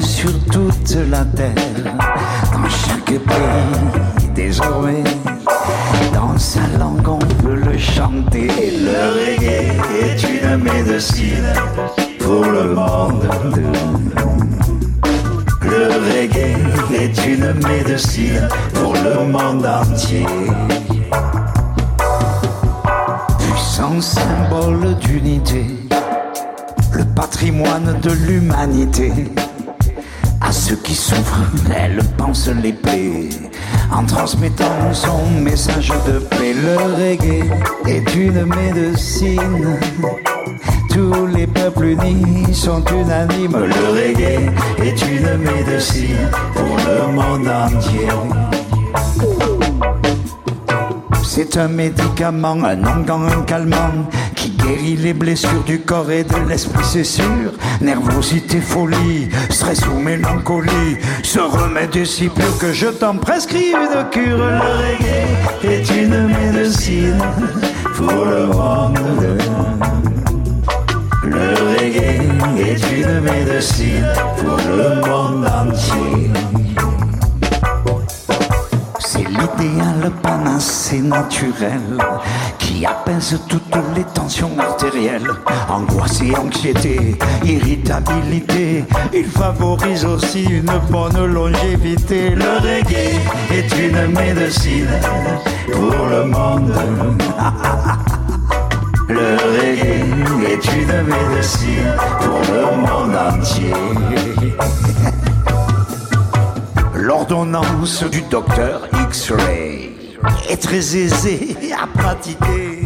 Sur toute la terre, dans chaque pays désormais. Dans sa langue on peut le chanter. Le reggae est une médecine pour le monde. Le reggae est une médecine pour le monde entier. Puissant symbole d'unité, le patrimoine de l'humanité. Ceux qui souffrent, elle pense les plaies en transmettant son message de paix. Le reggae est une médecine. Tous les peuples unis sont unanimes. Le reggae est une médecine pour le monde entier. C'est un médicament, un un calmant qui guérit les blessures du corps et de l'esprit, c'est sûr. Nervosité, folie, stress ou mélancolie. Ce remède est si pur que je t'en prescris une cure. Le reggae est une médecine pour le monde. Le reggae est une médecine pour le monde entier. C'est l'idéal panacée naturel qui apaise toutes les tensions artérielles. Angoisse et anxiété, irritabilité, il favorise aussi une bonne longévité. Le reggae est une médecine pour le monde. *laughs* Le reggae est une médecine pour le monde entier. *laughs* L'ordonnance du docteur X-Ray est très aisée à pratiquer.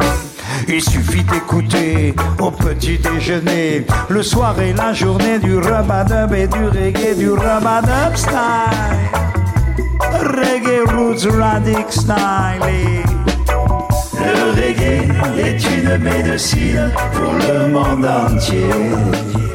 Il suffit d'écouter au petit déjeuner, le soir et la journée du rub et du reggae, du rub style. Reggae roots radic style. Le reggae est une médecine pour le monde entier.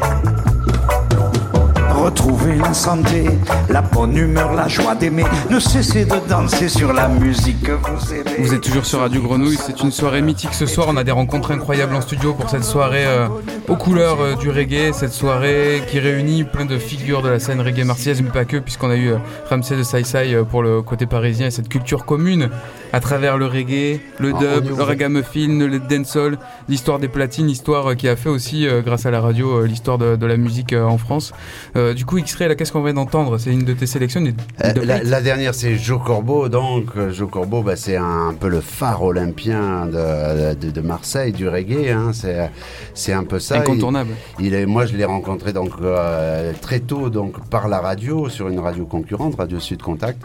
Retrouvez la santé, la bonne humeur, la joie d'aimer. Ne cessez de danser sur la musique que vous aimez. Vous êtes toujours sur Radio Grenouille, c'est une soirée mythique ce soir. On a des rencontres incroyables en studio pour cette soirée euh, aux couleurs euh, du reggae. Cette soirée qui réunit plein de figures de la scène reggae marseillaise, mais pas que, puisqu'on a eu euh, Ramsey de Sai Sai euh, pour le côté parisien et cette culture commune à travers le reggae, le Ah, dub, le ragamuffin, le dancehall, l'histoire des platines, l'histoire qui a fait aussi, euh, grâce à la radio, euh, l'histoire de, de la musique euh, en France. Euh, du coup, X-Ray, là, qu'est-ce qu'on vient d'entendre? C'est une de tes sélections Euh, la, dernière, c'est Joe Corbeau. Donc, Joe Corbeau, bah, c'est un, un peu le phare olympien de, de, de Marseille, du reggae. Hein. C'est, c'est un peu ça. Incontournable. Il, il est, moi, je l'ai rencontré donc euh, très tôt, donc par la radio, sur une radio concurrente, Radio Sud Contact.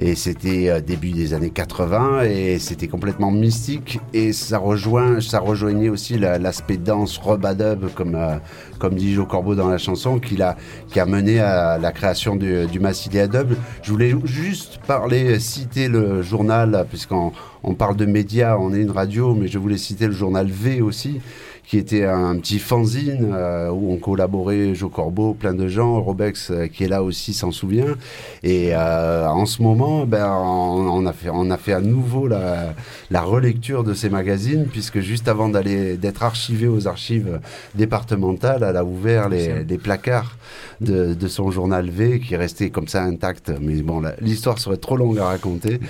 Et c'était euh, début des années 80 et c'était complètement mystique et ça rejoint, ça rejoignait aussi la- l'aspect danse robadub comme euh, comme dit Joe Corbeau dans la chanson qui a qui a mené à la création du, du Massilia Dub. Je voulais juste parler, citer le journal puisqu'on on parle de médias, on est une radio, mais je voulais citer le journal V aussi qui était un petit fanzine euh, où on collaborait Joe Corbeau, plein de gens, Robex euh, qui est là aussi s'en souvient. Et euh, en ce moment, ben, on, on a fait, on a fait à nouveau la, la relecture de ces magazines puisque juste avant d'aller d'être archivé aux archives départementales, elle a ouvert les, les placards de, de son journal V qui est resté comme ça intact. Mais bon, l'histoire serait trop longue à raconter.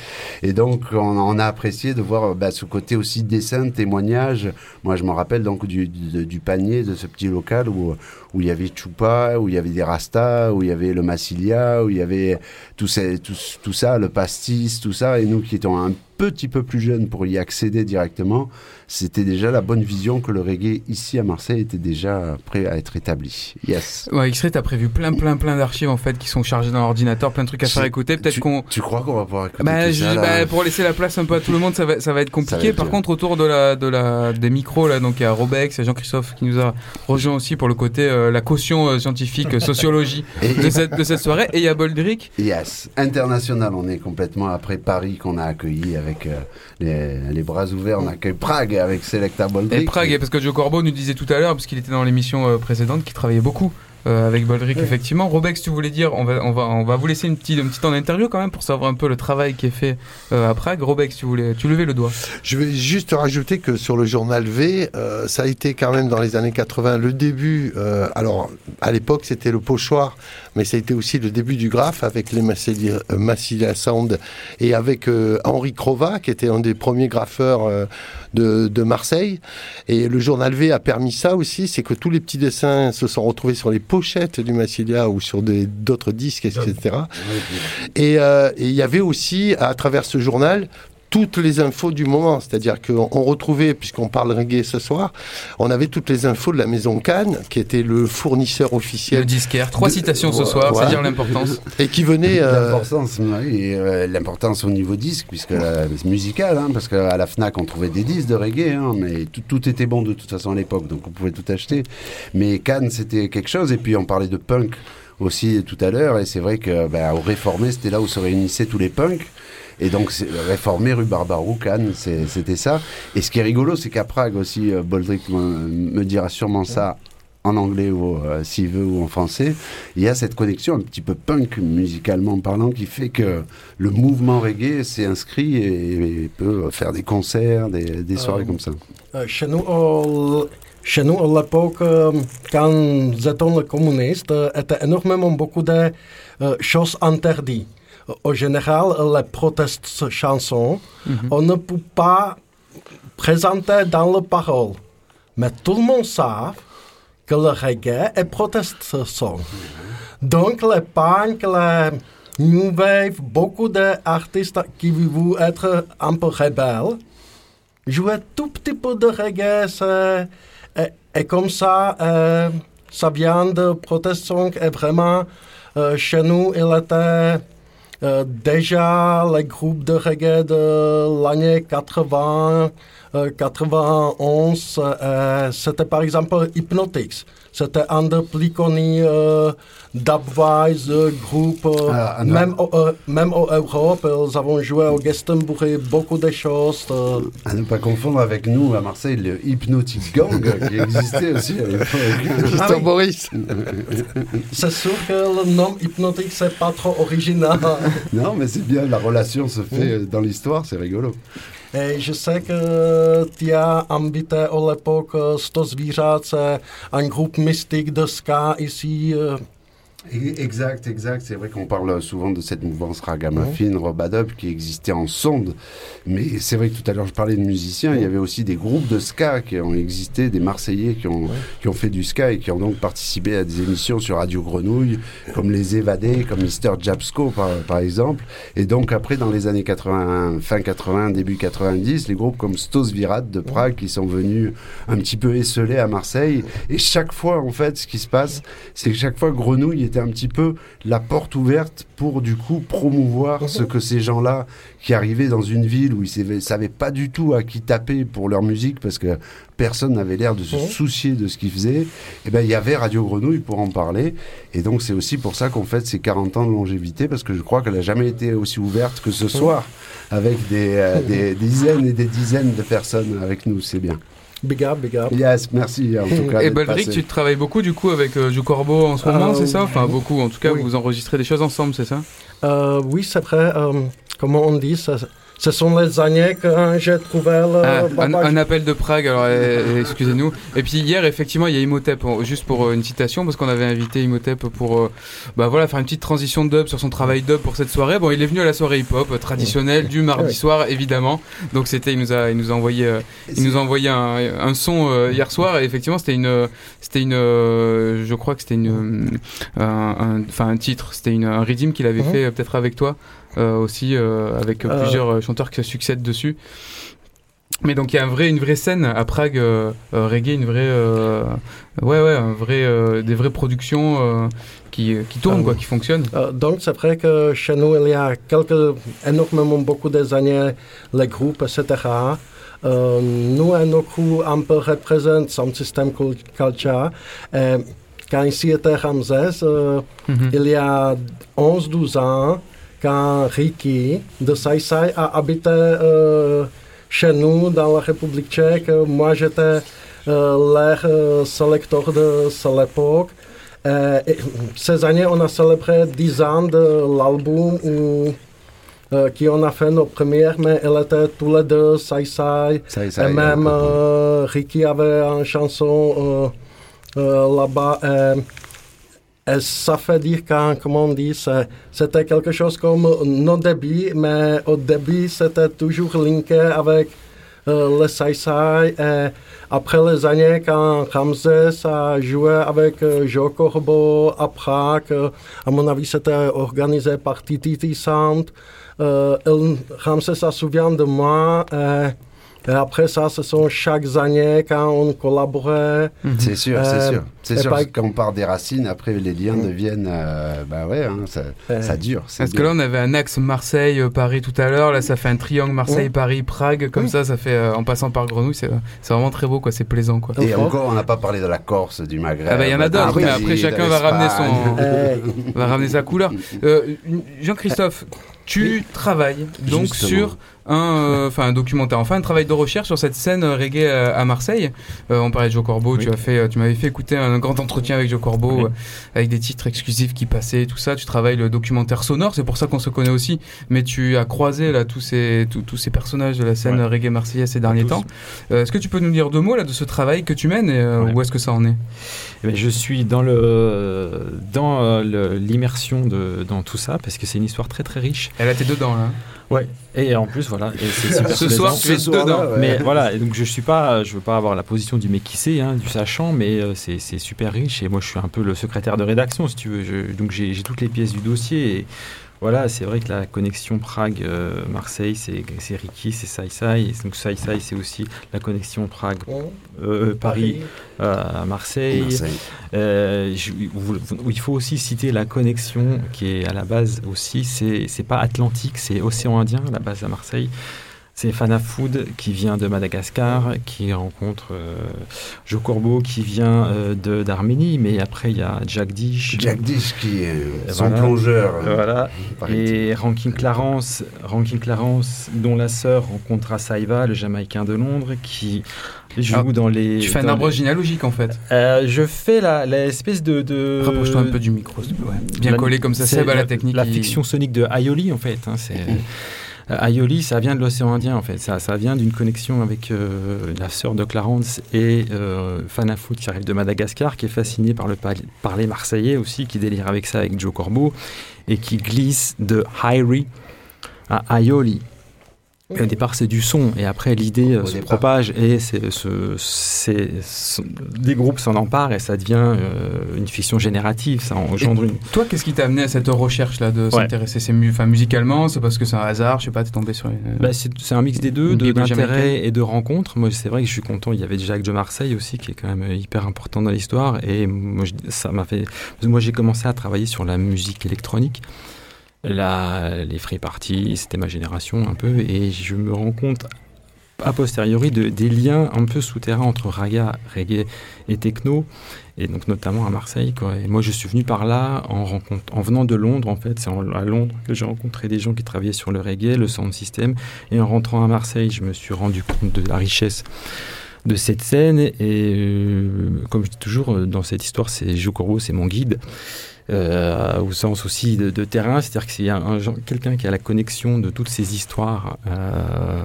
Et donc, on, on a apprécié de voir bah, ce côté aussi dessin, témoignage. Moi, je me rappelle donc du, du, du panier de ce petit local où, où il y avait Chupa, où il y avait des Rastas, où il y avait le Massilia, où il y avait tout, tout, tout ça, le pastis, tout ça. Et nous qui étions un petit peu plus jeunes pour y accéder directement, c'était déjà la bonne vision que le reggae ici à Marseille était déjà prêt à être établi. Yes. Ouais, X-Ray, t'as prévu plein, plein, plein d'archives en fait qui sont chargées dans l'ordinateur, plein de trucs à faire écouter. Peut-être qu'on. Tu crois qu'on va pouvoir écouter Bah, tout je- ça, là bah, pour laisser la place un peu à tout le monde, ça va, ça va être compliqué. Va Par contre, autour de la, de la, des micros, là, donc il y a Robex, il y a Jean-Christophe qui nous a rejoint aussi pour le côté, euh, la caution euh, scientifique, euh, sociologie *laughs* Et- de cette, de cette soirée. Et il y a Boldrick. Yes, international. On est complètement après Paris qu'on a accueilli avec euh, les, les bras ouverts. On accueille Prague avec Selecta Boldrick. Et Prague, parce que Joe Corbeau nous disait tout à l'heure, parce qu'il était dans l'émission euh, précédente, qu'il travaillait beaucoup euh, avec Boldrick, effectivement. Robex, tu voulais dire, on va, on va, on va vous laisser une petite, une petite en interview quand même pour savoir un peu le travail qui est fait euh, à Prague. Robex, tu voulais, tu levais le doigt. Je vais juste rajouter que sur le journal V, euh, ça a été quand même dans les années 80 le début. euh, alors, à l'époque, c'était le pochoir, mais ça a été aussi le début du graphe avec les Massilia, Sound et avec euh, Henri Crova, qui était un des premiers graffeurs euh, de, de Marseille. Et le journal V a permis ça aussi, c'est que tous les petits dessins se sont retrouvés sur les pochettes du Massilia ou sur d'autres disques, etc. Et euh, et il y avait aussi, à travers ce journal, toutes les infos du moment. C'est-à-dire qu'on on retrouvait, puisqu'on parle reggae ce soir, on avait toutes les infos de la maison Cannes, qui était le fournisseur officiel. Le disquaire. Trois de- citations ce soir, c'est ouais. dire l'importance. Et qui venait. euh, L'importance, oui, euh, l'importance au niveau disque, puisque la, c'est musical, hein, parce qu'à la Fnac on trouvait des disques de reggae, hein, mais tout, tout était bon de toute façon à l'époque, donc on pouvait tout acheter. Mais Cannes c'était quelque chose, et puis on parlait de punk aussi tout à l'heure, et c'est vrai que ben, au Réformé c'était là où se réunissaient tous les punks. Et donc, c'est- Réformé, rue Barbarou, Cannes, c'était ça. Et ce qui est rigolo, c'est qu'à Prague aussi, euh, Boldrick me, me dira sûrement ça en anglais ou euh, s'il veut ou en français, il y a cette connexion un petit peu punk musicalement parlant qui fait que le mouvement reggae s'est inscrit et, et peut faire des concerts, des, des soirées Euh, comme ça. Euh, Chez nous, chez nous, à l'époque, euh, quand j'étais le communiste, euh, était énormément beaucoup de euh, choses interdites. En général, les protestes chansons, on ne peut pas présenter dans la parole. Mais tout le monde sait que le reggae est protest song. Donc, les punk, les new wave, beaucoup d'artistes qui veulent être un peu rebelles, jouer tout petit peu de reggae, et, et comme ça, euh, ça vient de protest song et vraiment, euh, chez nous, il était euh, déjà les groupes de reggae de l'année 80, euh, 91, euh, c'était par exemple Hypnotics. C'était plus connus euh, dubwise euh, groupes, euh, Ah, non. même, au- euh, même en Europe. Ils avons joué au Glastonbury beaucoup de choses. euh, À ne pas confondre avec nous à Marseille, le Hypnotic Gang qui existait aussi à l'époque. Ah oui. Boris. C'est sûr que le nom hypnotique, c'est pas trop original. non, mais c'est bien, la relation se fait euh, dans l'histoire, c'est rigolo. Et je sais que tu as invité à l'époque euh, Sto zvířat, c'est un groupe mystique de ska ici. Exact, exact. C'est vrai qu'on parle souvent de cette mouvance ragamuffin, robadub qui existait en sonde. Mais c'est vrai que tout à l'heure je parlais de musiciens. Il y avait aussi des groupes de ska qui ont existé, des Marseillais qui ont, qui ont fait du ska et qui ont donc participé à des émissions sur Radio Grenouille, comme Les Évadés, comme Mister Japsko par, par exemple. Et donc après, dans les années 80, fin 80, début 90, les groupes comme Stos Virat de Prague qui sont venus un petit peu esselés à Marseille. Et chaque fois, en fait, ce qui se passe, c'est que chaque fois, Grenouille était un petit peu la porte ouverte pour, du coup, promouvoir ce que ces gens-là qui arrivaient dans une ville où ils ne savaient pas du tout à qui taper pour leur musique parce que personne n'avait l'air de se soucier de ce qu'ils faisaient, et ben il y avait Radio Grenouille pour en parler. Et donc, c'est aussi pour ça qu'on fête ces 40 ans de longévité parce que je crois qu'elle n'a jamais été aussi ouverte que ce soir avec des, euh, des dizaines et des dizaines de personnes avec nous. C'est bien. Big up, big up. Yes, merci en tout cas. Et passé. tu travailles beaucoup du coup avec euh, Jou Corbeau en ce moment, Euh, c'est ça? Enfin, oui. beaucoup. En tout cas, Oui. vous enregistrez des choses ensemble, c'est ça? Euh, oui, c'est vrai. euh, comment on dit ça, Ce sont les années que j'ai trouvé le Ah, un, appel de Prague, alors euh, excusez-nous. Et puis hier, effectivement, il y a Imhotep, juste pour euh, une citation, parce qu'on avait invité Imhotep pour euh, bah, voilà, faire une petite transition dub sur son travail dub pour cette soirée. Bon, il est venu à la soirée hip-hop euh, traditionnelle du mardi soir, évidemment. Donc c'était, il nous a, il nous a envoyé, il nous a envoyé un, un son hier soir. Et effectivement, c'était une, c'était une, je crois que c'était une, un, un- enfin un titre, c'était une, un redeem qu'il avait fait peut-être avec toi aussi, euh, avec euh, Euh. plusieurs euh, chanteurs qui se succèdent dessus. Mais donc il y a un vrai, une vraie scène à Prague euh, euh, reggae, une vraie, euh, ouais ouais, un vrai, euh, des vraies productions euh, qui, qui tournent Ah quoi, qui fonctionnent. Euh, donc c'est vrai que chez nous, il y a quelques, énormément beaucoup des années, les groupes, etc. Euh, nous, à nos crews, un peu représentent son système cul- culture. Et quand ici était Ramsès, euh, Mhm. il y a 11-12 ans, Ricky de Saïsaï a habité euh, chez nous dans la République moi j'étais euh, l'air euh, sélecteur de cette époque. Euh, et ces années, on a célébré 10 ans de l'album où, euh, qui a fait nos premières, mais elle était tous les deux, Sai Sai. Et même euh, Ricky avait une chanson euh, euh, là-bas. Ça fait dire quand, comment on dit, c'était quelque chose comme nos débuts, mais au début, c'était toujours linké avec euh, le Sai Sai. Et après les années, quand Ramsès a joué avec euh, Joe Corbeau à Prague, euh, à mon avis, c'était organisé par Titi Sant. Euh, Ramsès se souvient de moi. Et, et après ça, ce sont chaque année quand on collaborait. C'est sûr, c'est Euh, sûr. C'est et sûr, que quand on part des racines, après les liens deviennent. euh, bah ouais, hein, ça, ça dure. Parce que là, on avait un axe Marseille-Paris tout à l'heure. Là, ça fait un triangle Marseille-Paris-Prague. Comme ça, ça fait euh, en passant par Grenouille. C'est vraiment très beau, quoi. C'est plaisant, quoi. Et encore, on n'a pas parlé de la Corse, du Maghreb. Ah bah il y en a d'autres, mais après chacun va ramener son, *laughs* va ramener sa couleur. Euh, Jean-Christophe, tu travailles donc Justement. sur un, euh, enfin un documentaire, enfin un travail de recherche sur cette scène euh, reggae à, à Marseille. Euh, on parlait de Joe Corbeau, tu as fait, euh, tu m'avais fait écouter un grand entretien avec Joe Corbeau Oui. euh, avec des titres exclusifs qui passaient, tout ça. Tu travailles le documentaire sonore, c'est pour ça qu'on se connaît aussi. Mais tu as croisé là tous ces tous, tous ces personnages de la scène Ouais. reggae marseillaise ces derniers Tous. temps. Euh, est-ce que tu peux nous dire deux mots là de ce travail que tu mènes et euh, où est-ce que ça en est? Eh ben, je suis dans le dans euh, l'immersion de dans tout ça parce que c'est une histoire très très riche. Elle a été dedans là. Ouais. Et en plus voilà. et c'est super Ce soir, tu es Ce soir-là, dedans. ouais. Mais voilà. Et donc je suis pas, je veux pas avoir la position du mec qui sait, hein, du sachant, mais euh, c'est c'est super riche et moi je suis un peu le secrétaire de rédaction si tu veux. Je- donc j'ai j'ai toutes les pièces du dossier. Et, voilà, c'est vrai que la connexion Prague-Marseille, c'est c'est Ricky, c'est. Et donc Sai, c'est aussi la connexion Prague-Paris à Marseille. Marseille. Euh, je- où- où il faut aussi citer la connexion qui est à la base aussi, c'est c'est pas Atlantique, c'est Océan Indien, la base à Marseille. C'est Fana Food qui vient de Madagascar, qui rencontre euh, Joe Corbeau qui vient euh, de- d'Arménie, mais après il y a Jack Dish. Jack Dish qui est Et son plongeur. Euh, Voilà. Et Rankin Clarence, Rankin Clarence, dont la sœur rencontre Saiva, le Jamaïcain de Londres, qui joue Alors, dans les. Tu fais un arbre les- généalogique en fait. Euh, je fais la, la espèce de. de... Rapproche-toi un peu du micro, s'il te plaît. Ouais. Bien collé comme ça, c'est la technique, La il- fiction sonique de Aioli, en fait. hein, c'est. Euh, Aioli, ça vient de l'océan Indien en fait. Ça, ça vient d'une connexion avec euh, la sœur de Clarence et euh, Fanafoot qui arrive de Madagascar, qui est fasciné par le parler marseillais aussi, qui délire avec ça avec Joe Corbeau et qui glisse de Hairi à Aioli. Et au départ, c'est du son, et après, l'idée euh, se départ. propage, et c'est, ce, c'est, ce- des groupes s'en emparent, et ça devient euh, une fiction générative, ça engendre une, Toi, qu'est-ce qui t'a amené à cette recherche là de Ouais. s'intéresser? C'est mu- enfin, musicalement, c'est parce que c'est un hasard, je sais pas, t'es tombé sur. une- Bah, c'est c'est un mix des deux, de- d'intérêt et de rencontres. Moi, c'est vrai que je suis content. Il y avait Jacques de Marseille aussi, qui est quand même hyper important dans l'histoire. Et moi, je- ça m'a fait. Moi, j'ai commencé à travailler sur la musique électronique. Les free parties, c'était ma génération un peu. Et je me rends compte a posteriori de, des liens un peu souterrains entre raga, reggae et techno, et donc notamment à Marseille. Moi, je suis venu par là en, en venant de Londres, en fait. C'est à Londres que j'ai rencontré des gens qui travaillaient sur le reggae, le sound system. Et en rentrant à Marseille, je me suis rendu compte de la richesse de cette scène. Et euh, comme je dis toujours, dans cette histoire, c'est Corbeau, c'est mon guide. Euh, au sens aussi de, terrain, c'est-à-dire que c'est un, quelqu'un qui a la connexion de toutes ces histoires euh,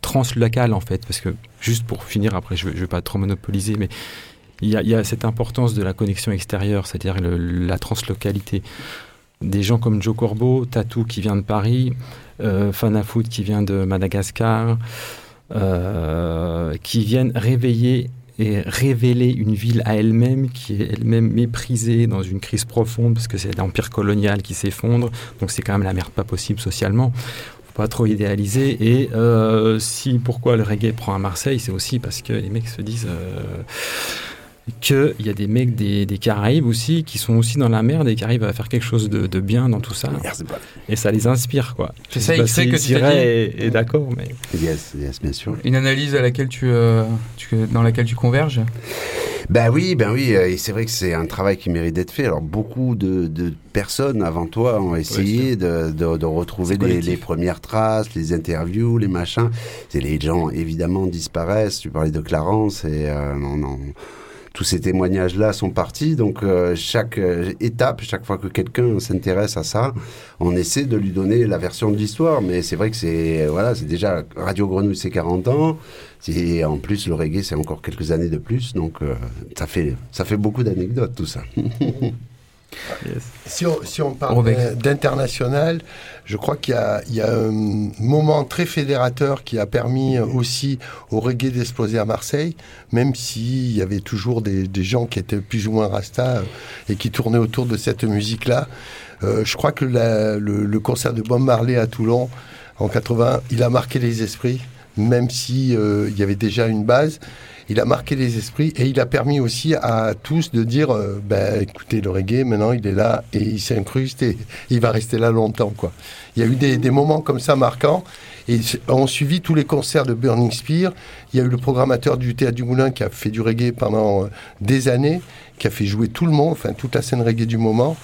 translocales en fait, parce que juste pour finir, après je ne vais pas trop monopoliser, mais il y, a, cette importance de la connexion extérieure, c'est-à-dire la translocalité. Des gens comme Joe Corbeau, Tatou qui vient de Paris, euh, Fanafoot qui vient de Madagascar, euh, qui viennent réveiller et révéler une ville à elle-même qui est elle-même méprisée dans une crise profonde parce que c'est l'empire colonial qui s'effondre, donc c'est quand même la merde pas possible socialement. Pas trop idéaliser. Et euh, si pourquoi le reggae prend à Marseille, c'est aussi parce que les mecs se disent euh, qu'il y a des mecs des, des Caraïbes aussi qui sont aussi dans la merde et qui arrivent à faire quelque chose de, de bien dans tout ça. Et ça les inspire, quoi. C'est Je ça, il sait si que tu est, est d'accord, mais. Yes, yes, bien sûr. Une analyse à laquelle tu, euh, tu- dans laquelle tu converges? Ben oui, ben oui, euh, et c'est vrai que c'est un travail qui mérite d'être fait. Alors beaucoup de, de personnes avant toi ont essayé de, de, de retrouver les, les premières traces, les interviews, les machins. Et les gens évidemment disparaissent. Tu parlais de Clarence et euh, non, non. Tous ces témoignages-là sont partis, donc euh, chaque euh, étape, chaque fois que quelqu'un s'intéresse à ça, on essaie de lui donner la version de l'histoire. Mais c'est vrai que c'est voilà, c'est déjà Radio Grenouille, c'est 40 ans. Et en plus, le reggae, c'est encore quelques années de plus. Donc, euh, ça, fait, ça fait beaucoup d'anecdotes, tout ça. *laughs* Si on, si on parle d'international, je crois qu'il y a, il y a un moment très fédérateur qui a permis aussi au reggae d'exploser à Marseille, même s'il y avait toujours des, des gens qui étaient plus ou moins rasta euh, et qui tournaient autour de cette musique-là. Euh, je crois que la- le, le concert de Bob Marley à Toulon en 80, il a marqué les esprits, même si euh, il y avait déjà une base. Il a marqué les esprits et il a permis aussi à tous de dire, euh, ben, écoutez, le reggae, maintenant, il est là et il s'incruste et il va rester là longtemps, quoi. Il y a eu des, des moments comme ça marquants et on suivi tous les concerts de Burning Spear. Il y a eu le programmateur du Théâtre du Moulin qui a fait du reggae pendant euh, des années, qui a fait jouer tout le monde, enfin, toute la scène reggae du moment.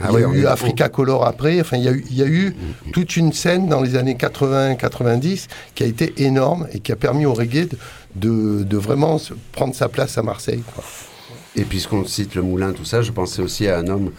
Ah il y a eu Africa Color après. Enfin, il y a eu, il y a eu toute une scène dans les années 80-90 qui a été énorme et qui a permis au reggae de, de, de vraiment se- prendre sa place à Marseille. quoi. Et puisqu'on cite le moulin, tout ça, je pensais aussi à un homme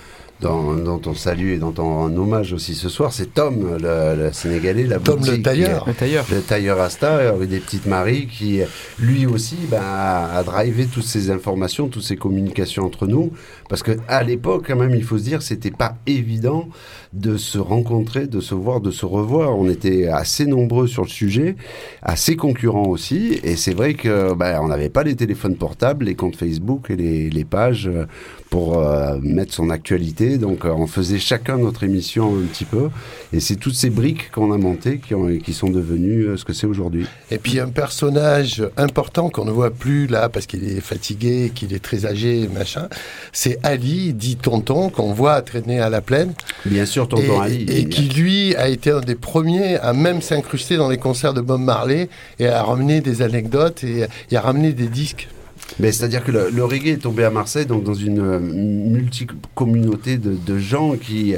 dont, dont on salue et dont on rend hommage aussi ce soir, c'est Tom, le, le Sénégalais, la Tom le boutique, tailleur. Le tailleur. le tailleur Rasta, euh, des petites Maries, qui lui aussi ben, a, a drivé toutes ces informations, toutes ces communications entre nous, parce que à l'époque, quand même, il faut se dire, c'était pas évident de se rencontrer, de se voir, de se revoir. On était assez nombreux sur le sujet, assez concurrents aussi, et c'est vrai que ben, on n'avait pas les téléphones portables, les comptes Facebook et les, pages euh, pour euh, mettre son actualité. Donc, euh, on faisait chacun notre émission un petit peu, et c'est toutes ces briques qu'on a montées qui, ont, qui sont devenues ce que c'est aujourd'hui. Et puis un personnage important qu'on ne voit plus là parce qu'il est fatigué, qu'il est très âgé, machin, c'est Ali, dit Tonton, qu'on voit traîner à la plaine. Bien sûr, Tonton et, Ali. Et qui lui a été un des premiers à même s'incruster dans les concerts de Bob Marley et à ramener des anecdotes et, et à ramener des disques. Mais c'est-à-dire que le, le reggae est tombé à Marseille, donc dans une euh, multi-communauté de, de gens qui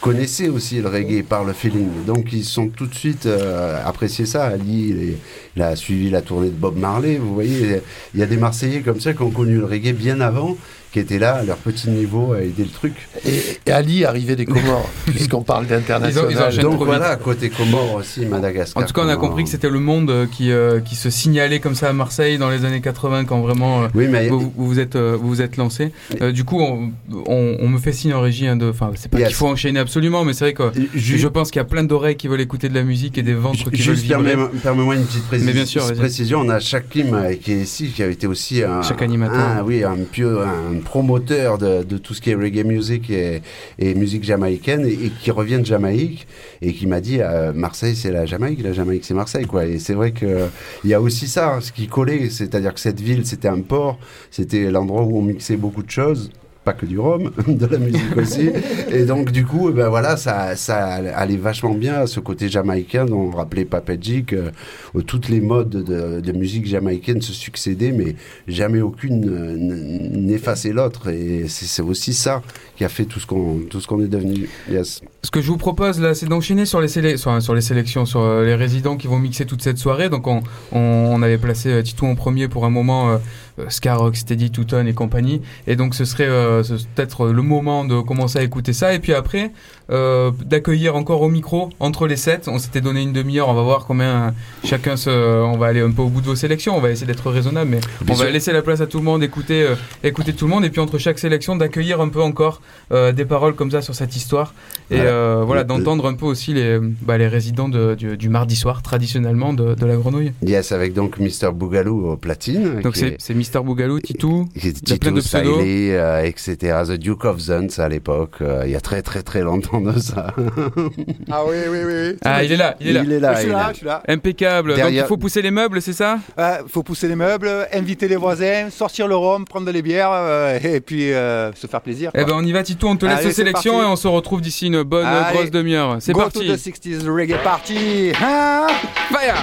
connaissaient aussi le reggae par le feeling. Donc ils sont tout de suite euh, apprécié ça. Ali, il, il a suivi la tournée de Bob Marley. Vous voyez, il y a des Marseillais comme ça qui ont connu le reggae bien avant, qui étaient là à leur petit niveau à aider le truc. Et, et Ali arrivait des Comores, *laughs* puisqu'on parle d'international. Donc voilà, vite. côté Comores aussi, Madagascar. En tout cas, on a compris que c'était le monde euh, qui, euh, qui se signalait comme ça à Marseille dans les années 80 quand vraiment euh, Oui, mais vous, vous vous êtes, euh, vous vous êtes lancé. Euh, du coup, on, on- on me fait signe en régie hein, de. Enfin, c'est pas Yes. qu'il faut enchaîner absolument, mais c'est vrai que je pense qu'il y a plein d'oreilles qui veulent écouter de la musique et des ventres qui veulent Juste vibrer. permets- permets-moi une petite précision. Mais bien sûr, précision. On a Shakim euh, qui est ici, qui a été aussi un, Chaque animateur. un- oui, un, pieux, un promoteur de, tout ce qui est reggae music et, musique jamaïcaine et, qui revient de Jamaïque et qui m'a dit euh, Marseille c'est la Jamaïque, la Jamaïque c'est Marseille quoi. Et c'est vrai que il y a aussi ça, ce qui collait, c'est-à-dire que cette ville c'était un port, c'était l'endroit où on mixait beaucoup de choses pas que du rhum, *laughs* de la musique aussi. Et donc, du coup, eh ben voilà, ça, ça allait vachement bien ce côté jamaïcain dont on rappelait Papadjik, euh, où toutes les modes de, musique jamaïcaine se succédaient, mais jamais aucune n'effaçait l'autre. Et c'est aussi ça qui a fait tout ce qu'on tout ce qu'on est devenu. Yes. Ce que je vous propose là, c'est d'enchaîner sur les, sur, sur les sélections, sur euh, les résidents qui vont mixer toute cette soirée. Donc on, on, avait placé euh, Titou en premier pour un moment, euh, Scarrock, Steady, Touton et compagnie. Et donc ce serait euh, ce- peut-être le moment de commencer à écouter ça. Et puis après, d'accueillir encore au micro entre les sets. On s'était donné une demi-heure, on va voir combien euh, chacun se... On va aller un peu au bout de vos sélections, on va essayer d'être raisonnable, mais Bien on va laisser la place à tout le monde, écouter, euh, écouter tout le monde. Et puis entre chaque sélection, d'accueillir un peu encore euh, des paroles comme ça sur cette histoire. Et Voilà. euh, d'entendre un peu aussi les, bah, les résidents de- du, du mardi soir, traditionnellement, de, de la grenouille. Yes, avec donc Mr. Bougalou au platine. Donc c'est est- Mister Bougalou, Titou, a plein de pseudos. Euh, etc. The Duke of Zuns à l'époque, euh, il y a très très très longtemps ça. Ah oui, oui, oui. oui. Ah, il est là, il est là. Il est là, Je suis il est là, je suis là. Impeccable. Donc il faut pousser les meubles, c'est ça Il faut pousser les meubles, inviter les voisins, sortir le rhum, prendre les bières euh, et puis euh, se faire plaisir. Eh ben on y va Titou, on te laisse Allez, aux c'est sélections parti. et on se retrouve d'ici une bonne Allez, grosse demi-heure. C'est Go parti. to the 60s reggae party. Hein? Fire